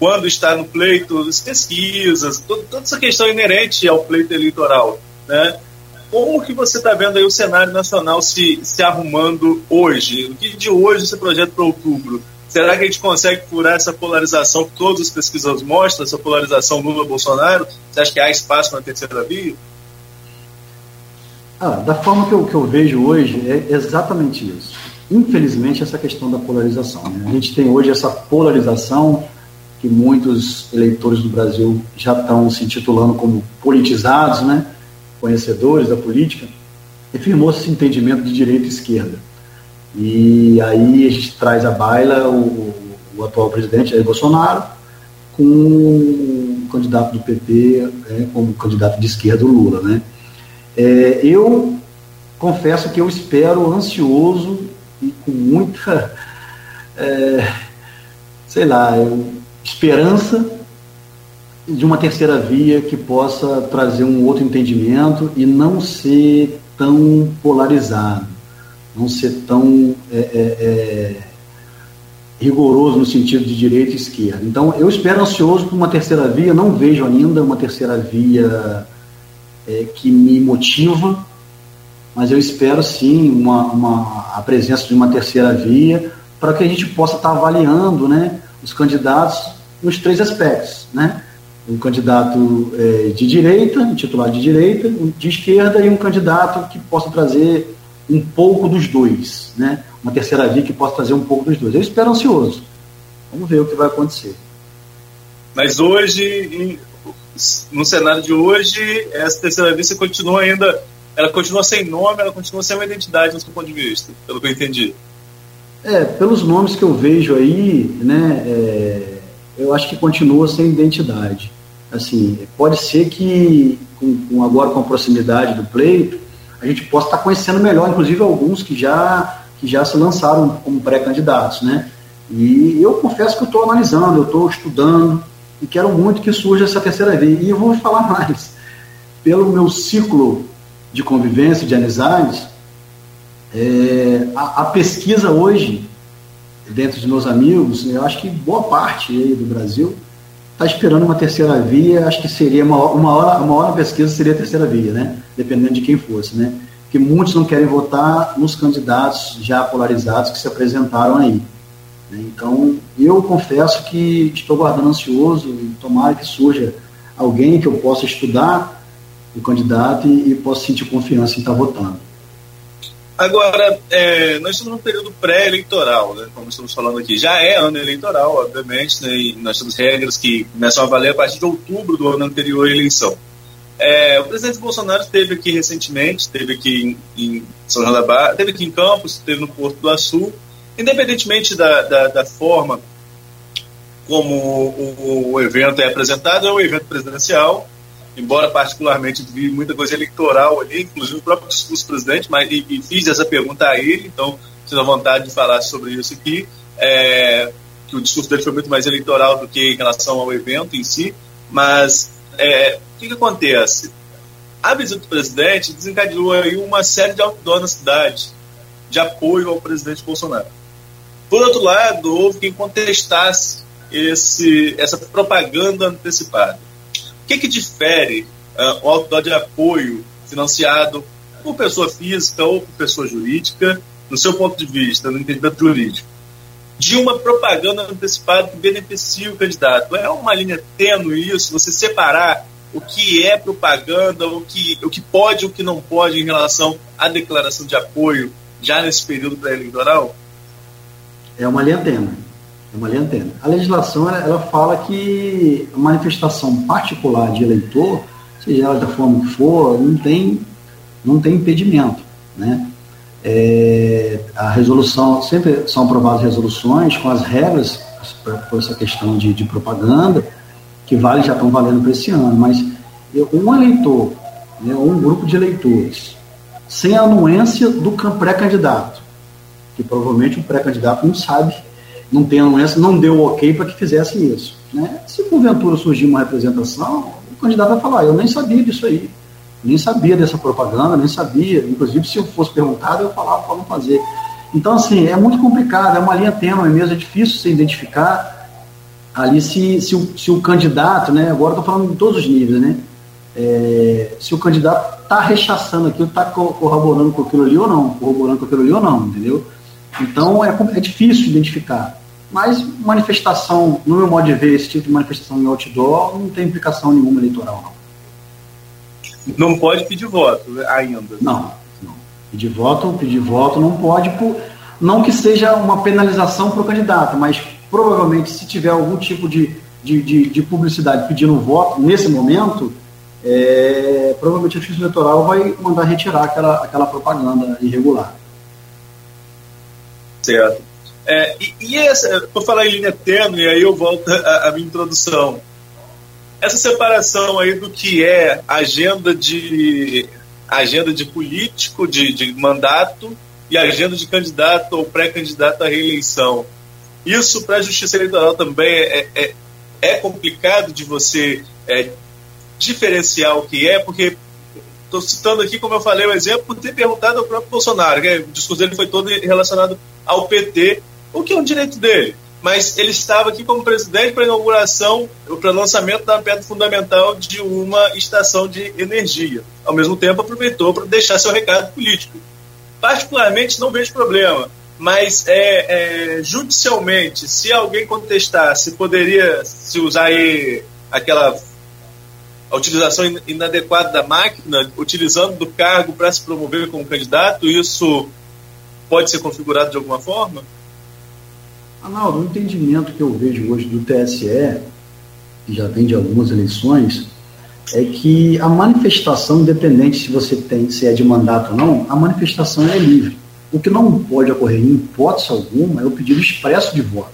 quando está no pleito, as pesquisas, toda, toda essa questão inerente ao pleito eleitoral, né? Como que você está vendo aí o cenário nacional se, se arrumando hoje? O que de hoje você projeta para outubro? Será que a gente consegue furar essa polarização que todas as pesquisas mostram, essa polarização Lula-Bolsonaro? Você acha que há espaço na terceira via? Ah, da forma que eu, que eu vejo hoje, é exatamente isso. Infelizmente, essa questão da polarização. Né? A gente tem hoje essa polarização que muitos eleitores do Brasil já estão se intitulando como politizados, né? conhecedores da política, e firmou-se esse entendimento de direita e esquerda. E aí a gente traz à baila o, o atual presidente Jair Bolsonaro com o candidato do PP é, como candidato de esquerda, o Lula. Né? É, eu confesso que eu espero ansioso e com muita, é, sei lá, esperança de uma terceira via que possa trazer um outro entendimento e não ser tão polarizado não ser tão é, é, é, rigoroso no sentido de direita e esquerda. Então, eu espero ansioso por uma terceira via, não vejo ainda uma terceira via é, que me motiva, mas eu espero sim uma, uma, a presença de uma terceira via para que a gente possa estar avaliando né, os candidatos nos três aspectos. Né? Um candidato é, de direita, um titular de direita, um de esquerda e um candidato que possa trazer um pouco dos dois, né? Uma terceira via que possa trazer um pouco dos dois. Eu espero ansioso. Vamos ver o que vai acontecer. Mas hoje, no cenário de hoje, essa terceira via continua ainda, ela continua sem nome, ela continua sem uma identidade no seu ponto de vista, pelo que eu entendi. É, pelos nomes que eu vejo aí, né, é, eu acho que continua sem identidade. Assim, pode ser que com, com agora com a proximidade do pleito, a gente possa estar conhecendo melhor, inclusive alguns que já, que já se lançaram como pré-candidatos, né? E eu confesso que eu estou analisando, eu estou estudando e quero muito que surja essa terceira via. E eu vou falar [laughs] mais. Pelo meu ciclo de convivência, de amizades, é, a, a, pesquisa hoje, dentro dos meus amigos, eu acho que boa parte do Brasil está esperando uma terceira via, acho que seria uma, uma, hora, uma hora pesquisa seria a terceira via, né? Dependendo de quem fosse, né? Que muitos não querem votar nos candidatos já polarizados que se apresentaram aí. Né? Então, eu confesso que estou guardando ansioso e tomara que surja alguém que eu possa estudar o candidato e, e possa sentir confiança em estar votando. Agora, é, nós estamos num período pré-eleitoral, né, como estamos falando aqui. Já é ano eleitoral, obviamente, né, e nós temos regras que começam a valer a partir de outubro do ano anterior à eleição. É, o presidente Bolsonaro esteve aqui recentemente, esteve aqui em, em São João da Barra, esteve aqui em Campos, esteve no Porto do Açu. Independentemente da, da, da forma como o, o, evento é apresentado, é um evento presidencial, embora particularmente vi muita coisa eleitoral ali, inclusive o próprio discurso do presidente, mas e, e fiz essa pergunta a ele, então sinto a vontade de falar sobre isso aqui, é, que o discurso dele foi muito mais eleitoral do que em relação ao evento em si, mas é, o que, que acontece? A visita do presidente desencadeou aí uma série de outdoor na cidade de apoio ao presidente Bolsonaro. Por outro lado, houve quem contestasse esse, essa propaganda antecipada. O que, que difere uh, o outdoor de apoio financiado por pessoa física ou por pessoa jurídica, no seu ponto de vista, no entendimento jurídico, de uma propaganda antecipada que beneficia o candidato? É uma linha tênue isso, você separar o que é propaganda, o que, o que pode e o que não pode em relação à declaração de apoio já nesse período pré-eleitoral? É uma linha tênue. É uma tênue. A legislação ela, ela, fala que a manifestação particular de eleitor, seja ela da forma que for, não tem, não tem impedimento. Né? É, a resolução, sempre são aprovadas resoluções com as regras por essa questão de, de propaganda, que vale, já estão valendo para esse ano, mas um eleitor, né, um grupo de eleitores, sem a anuência do pré-candidato, que provavelmente o pré-candidato não sabe, não tem anuência, não deu ok para que fizesse isso. Né? Se porventura surgir uma representação, o candidato vai falar, eu nem sabia disso aí, nem sabia dessa propaganda, nem sabia, inclusive se eu fosse perguntado, eu falava para não fazer. Então, assim, é muito complicado, é uma linha tênue mesmo, é difícil se identificar ali se, se, o, se o candidato, né, agora estou falando de todos os níveis, né, é, se o candidato está rechaçando aquilo, está corroborando com aquilo ali ou não, corroborando com aquilo ali ou não, entendeu? Então é, é difícil identificar. Mas manifestação, no meu modo de ver, esse tipo de manifestação em outdoor não tem implicação nenhuma eleitoral, não. Não pode pedir voto ainda. Não, não. Pedir voto, pedir voto não pode, por, não que seja uma penalização para o candidato, mas provavelmente se tiver algum tipo de, de, de, de publicidade pedindo voto nesse momento, é, provavelmente a Justiça Eleitoral vai mandar retirar aquela, aquela propaganda irregular. Certo. É, e, e essa, por falar em linha tênue, aí eu volto à minha introdução. Essa separação aí do que é agenda de agenda de político, de, de mandato, e agenda de candidato ou pré-candidato à reeleição. Isso para a justiça eleitoral também é, é, é complicado de você é, diferenciar o que é, porque estou citando aqui, como eu falei, o exemplo, por ter perguntado ao próprio Bolsonaro, que o discurso dele foi todo relacionado ao PT, o que é um direito dele. Mas ele estava aqui como presidente para a inauguração, para o lançamento da pedra fundamental de uma estação de energia. Ao mesmo tempo, aproveitou para deixar seu recado político. Particularmente, não vejo problema, mas é, é, judicialmente, se alguém contestar, se poderia se usar aí aquela a utilização inadequada da máquina, utilizando do cargo para se promover como candidato, isso pode ser configurado de alguma forma? Arnaldo, o entendimento que eu vejo hoje do TSE, que já vem de algumas eleições, é que a manifestação, independente se você tem, se é de mandato ou não, a manifestação é livre. O que não pode ocorrer em hipótese alguma é o pedido expresso de voto.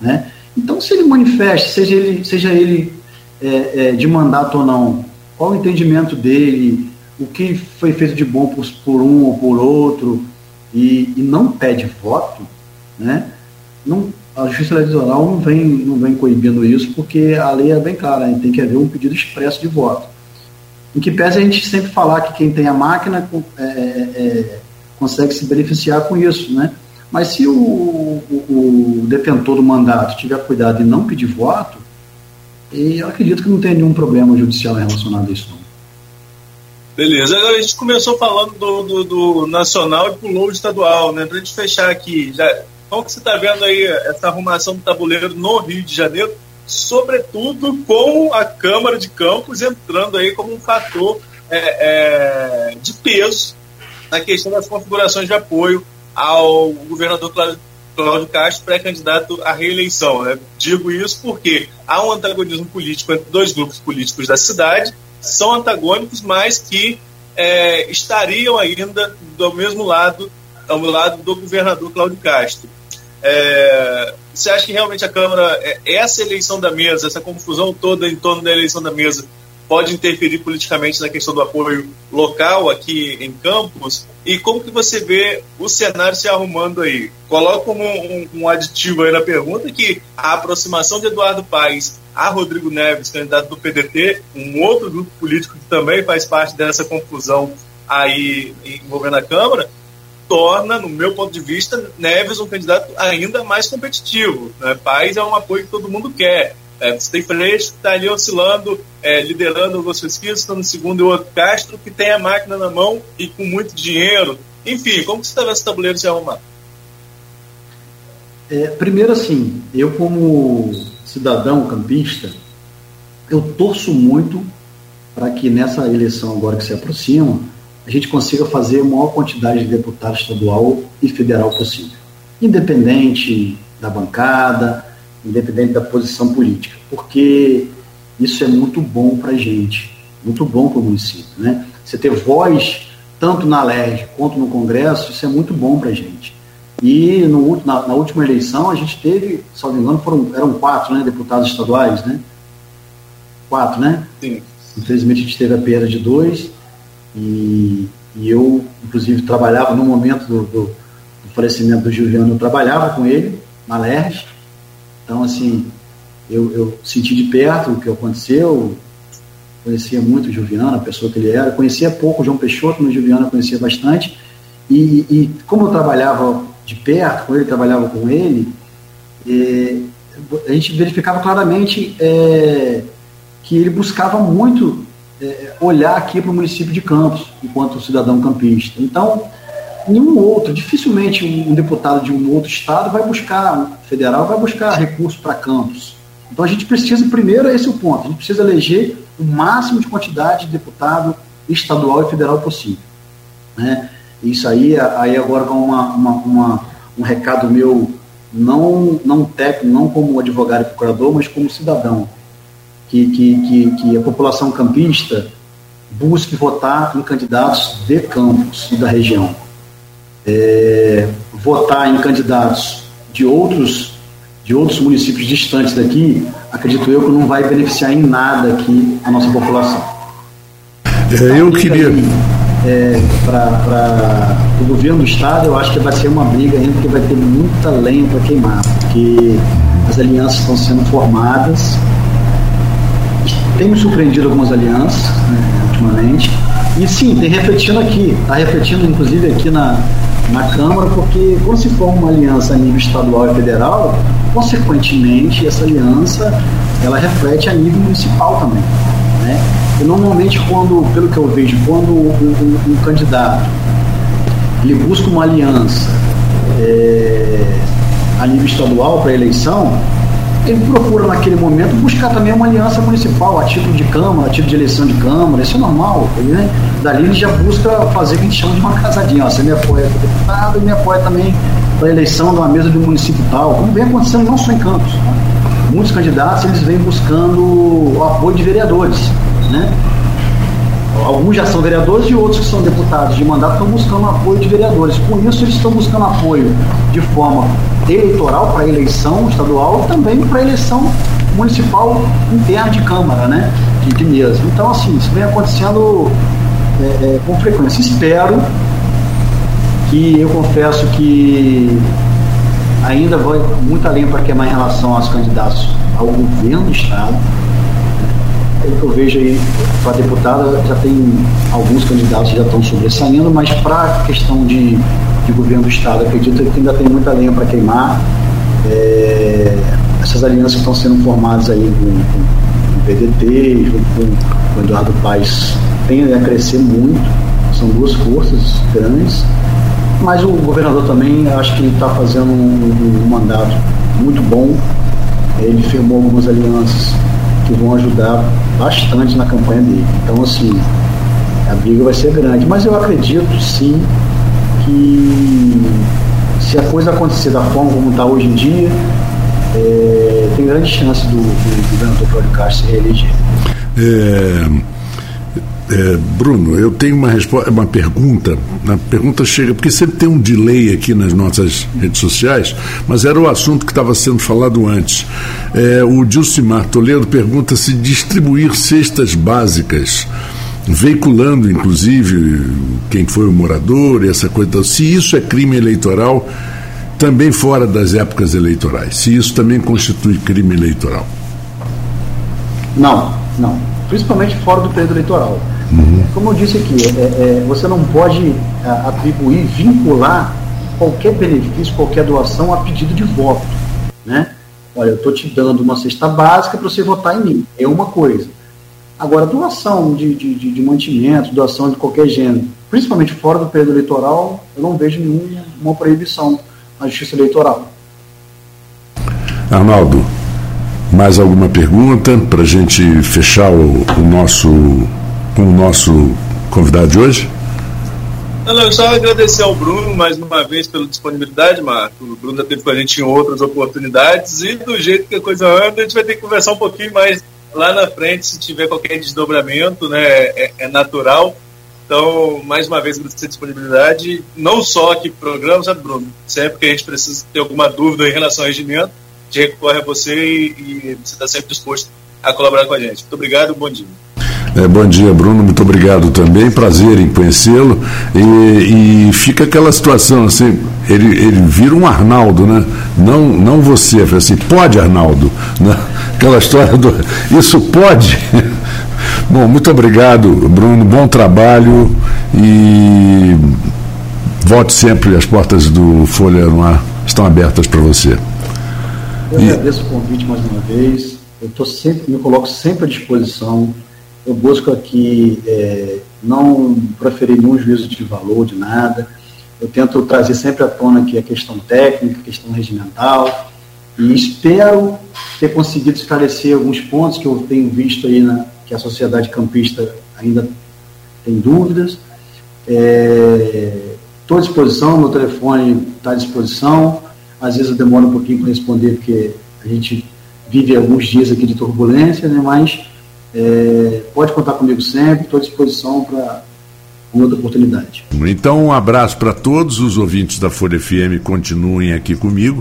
Né? Então, se ele manifesta, seja ele, seja ele é, é, de mandato ou não, qual o entendimento dele, o que foi feito de bom por, por um ou por outro, e, e, não pede voto, né? Não, a Justiça Eleitoral não vem, não vem coibindo isso, porque a lei é bem clara, tem que haver um pedido expresso de voto. Em que pese a gente sempre falar que quem tem a máquina é, é, consegue se beneficiar com isso, né? Mas se o, o, o detentor do mandato tiver cuidado e não pedir voto, eu acredito que não tem nenhum problema judicial relacionado a isso. Não. Beleza, agora a gente começou falando do, do, do nacional e pulou o estadual, né? Para a gente fechar aqui, já, como que você está vendo aí essa arrumação do tabuleiro no Rio de Janeiro, sobretudo com a Câmara de Campos entrando aí como um fator é, é, de peso na questão das configurações de apoio ao governador Cláudio Castro, pré-candidato à reeleição. Né? Digo isso porque há um antagonismo político entre dois grupos políticos da cidade, são antagônicos, mas que é, estariam ainda do mesmo lado, ao lado do governador Cláudio Castro. É, você acha que realmente a Câmara, é, essa eleição da mesa, essa confusão toda em torno da eleição da mesa, pode interferir politicamente na questão do apoio local aqui em Campos? E como que você vê o cenário se arrumando aí? Coloco como um, um aditivo aí na pergunta que a aproximação de Eduardo Paes a Rodrigo Neves, candidato do PDT, um outro grupo político que também faz parte dessa confusão aí envolvendo a Câmara, torna, no meu ponto de vista, Neves um candidato ainda mais competitivo. Né? Paz é um apoio que todo mundo quer. É, você tem Freixo que está ali oscilando, é, liderando algumas pesquisas, está no segundo e o outro Castro, que tem a máquina na mão e com muito dinheiro. Enfim, como que você está vendo esse tabuleiro se arrumar? É, primeiro, assim, eu como cidadão campista, eu torço muito para que nessa eleição agora que se aproxima, a gente consiga fazer a maior quantidade de deputados estadual e federal possível, independente da bancada, independente da posição política, porque isso é muito bom para a gente, muito bom para o município. Né? Você ter voz tanto na LERJ quanto no Congresso, isso é muito bom para a gente. E no, na, na, última eleição a gente teve, se não me engano, foram, eram quatro né, deputados estaduais, né? Quatro, né? Sim. Infelizmente a gente teve a perda de dois. E, e eu, inclusive, trabalhava no momento do, do, do falecimento do Juliano, eu trabalhava com ele na LERJ. Então, assim, eu, eu, senti de perto o que aconteceu, conhecia muito o Juliano, a pessoa que ele era, conhecia pouco o João Peixoto, mas o Juliano eu conhecia bastante. E, e, como eu trabalhava de perto com ele, trabalhava com ele, é, a gente verificava claramente é, que ele buscava muito é, olhar aqui para o município de Campos, enquanto cidadão campista. Então, nenhum outro, dificilmente um deputado de um outro estado vai buscar, federal, vai buscar recurso para Campos. Então a gente precisa, primeiro, esse é o ponto, a gente precisa eleger o máximo de quantidade de deputado estadual e federal possível. Né? Isso aí, aí agora vai uma, uma, uma, um recado meu, não, não técnico, não como advogado e procurador, mas como cidadão que, que, que, que a população campista busque votar em candidatos de campos e da região. É, votar em candidatos de outros, de outros municípios distantes daqui, acredito eu que não vai beneficiar em nada aqui a nossa população. É, eu queria. É, para o governo do estado, eu acho que vai ser uma briga ainda, porque vai ter muita lenha para queimar, porque as alianças estão sendo formadas tem me surpreendido algumas alianças né, ultimamente. E sim, tem refletindo aqui, está refletindo inclusive aqui na, na Câmara, porque quando se forma uma aliança a nível estadual e federal, consequentemente essa aliança ela reflete a nível municipal também. Né? E normalmente quando, pelo que eu vejo, quando um, um, um candidato ele busca uma aliança é, a nível estadual para eleição, ele procura naquele momento buscar também uma aliança municipal, a título de Câmara, a título de eleição de Câmara, isso é normal. Ele, né? Dali ele já busca fazer o que a gente chama de uma casadinha. Ó, você me apoia para deputado e me apoia também para a eleição de uma mesa de um município tal, como vem acontecendo não só em Campos. Né? Muitos candidatos eles vêm buscando o apoio de vereadores. Né? Alguns já são vereadores e outros que são deputados de mandato estão buscando apoio de vereadores. Com isso, eles estão buscando apoio de forma eleitoral para eleição estadual e também para eleição municipal interna de Câmara, né? De, de. Então, assim, isso vem acontecendo é, é, com frequência. Espero que eu confesso que ainda vai muito além para queimar em relação aos candidatos ao governo do Estado. Eu vejo aí, para deputada, já tem alguns candidatos que já estão sobressaindo, mas para a questão de de governo do Estado. Acredito que ainda tem muita lenha para queimar. É, essas alianças que estão sendo formadas aí com, com o PDT, junto com o Eduardo Paes, tendem a crescer muito. São duas forças grandes. Mas o governador também, acho que está fazendo um, um, mandato muito bom. Ele firmou algumas alianças que vão ajudar bastante na campanha dele. Então, assim, a briga vai ser grande. Mas eu acredito sim que se a coisa acontecer da forma como está hoje em dia, é, tem grande chance do, do governador Cláudio Castro se reeleger. É... É, Bruno, eu tenho uma, uma pergunta. A pergunta chega, porque sempre tem um delay aqui nas nossas redes sociais, mas era o assunto que estava sendo falado antes. É, o Dilcimar Toledo pergunta se distribuir cestas básicas, veiculando inclusive quem foi o morador e essa coisa, se isso é crime eleitoral também fora das épocas eleitorais, se isso também constitui crime eleitoral. Não, não. Principalmente fora do período eleitoral. Como eu disse aqui, é, é, você não pode é, atribuir, vincular qualquer benefício, qualquer doação a pedido de voto. Né? Olha, eu estou te dando uma cesta básica para você votar em mim. É uma coisa. Agora, doação de, de, de, de mantimentos, doação de qualquer gênero, principalmente fora do período eleitoral, eu não vejo nenhuma proibição na justiça eleitoral. Arnaldo, mais alguma pergunta para a gente fechar o, o nosso com o nosso convidado de hoje? Não, só agradecer ao Bruno mais uma vez pela disponibilidade, Marco. O Bruno já teve com a gente em outras oportunidades e do jeito que a coisa anda, a gente vai ter que conversar um pouquinho mais lá na frente, se tiver qualquer desdobramento, né, é, é natural. Então, mais uma vez, agradecer a disponibilidade, não só aqui para o programa, sabe, Bruno? Sempre que a gente precisa ter alguma dúvida em relação ao regimento, a gente recorre a você e, e você está sempre disposto a colaborar com a gente. Muito obrigado, bom dia. É, bom dia, Bruno. Muito obrigado também. Prazer em conhecê-lo. E, e, fica aquela situação assim, ele, ele vira um Arnaldo, né? Não, não você. Assim, pode, Arnaldo. [laughs] Né? Aquela história do. Isso pode. [laughs] Bom, muito obrigado, Bruno. Bom trabalho e volte sempre. As portas do Folha no Ar estão abertas para você. Eu agradeço o convite mais uma vez. Eu tô sempre, me coloco sempre à disposição eu busco aqui é, não proferir nenhum juízo de valor de nada. Eu tento trazer sempre à tona aqui a questão técnica, a questão regimental, e espero ter conseguido esclarecer alguns pontos que eu tenho visto aí na, que a sociedade campista ainda tem dúvidas. Estou é, à disposição, meu telefone está à disposição. Às vezes eu demoro um pouquinho para responder, porque a gente vive alguns dias aqui de turbulência, né? mas é, pode contar comigo sempre, estou à disposição para outra oportunidade. Então, um abraço para todos os ouvintes da Folha FM, continuem aqui comigo.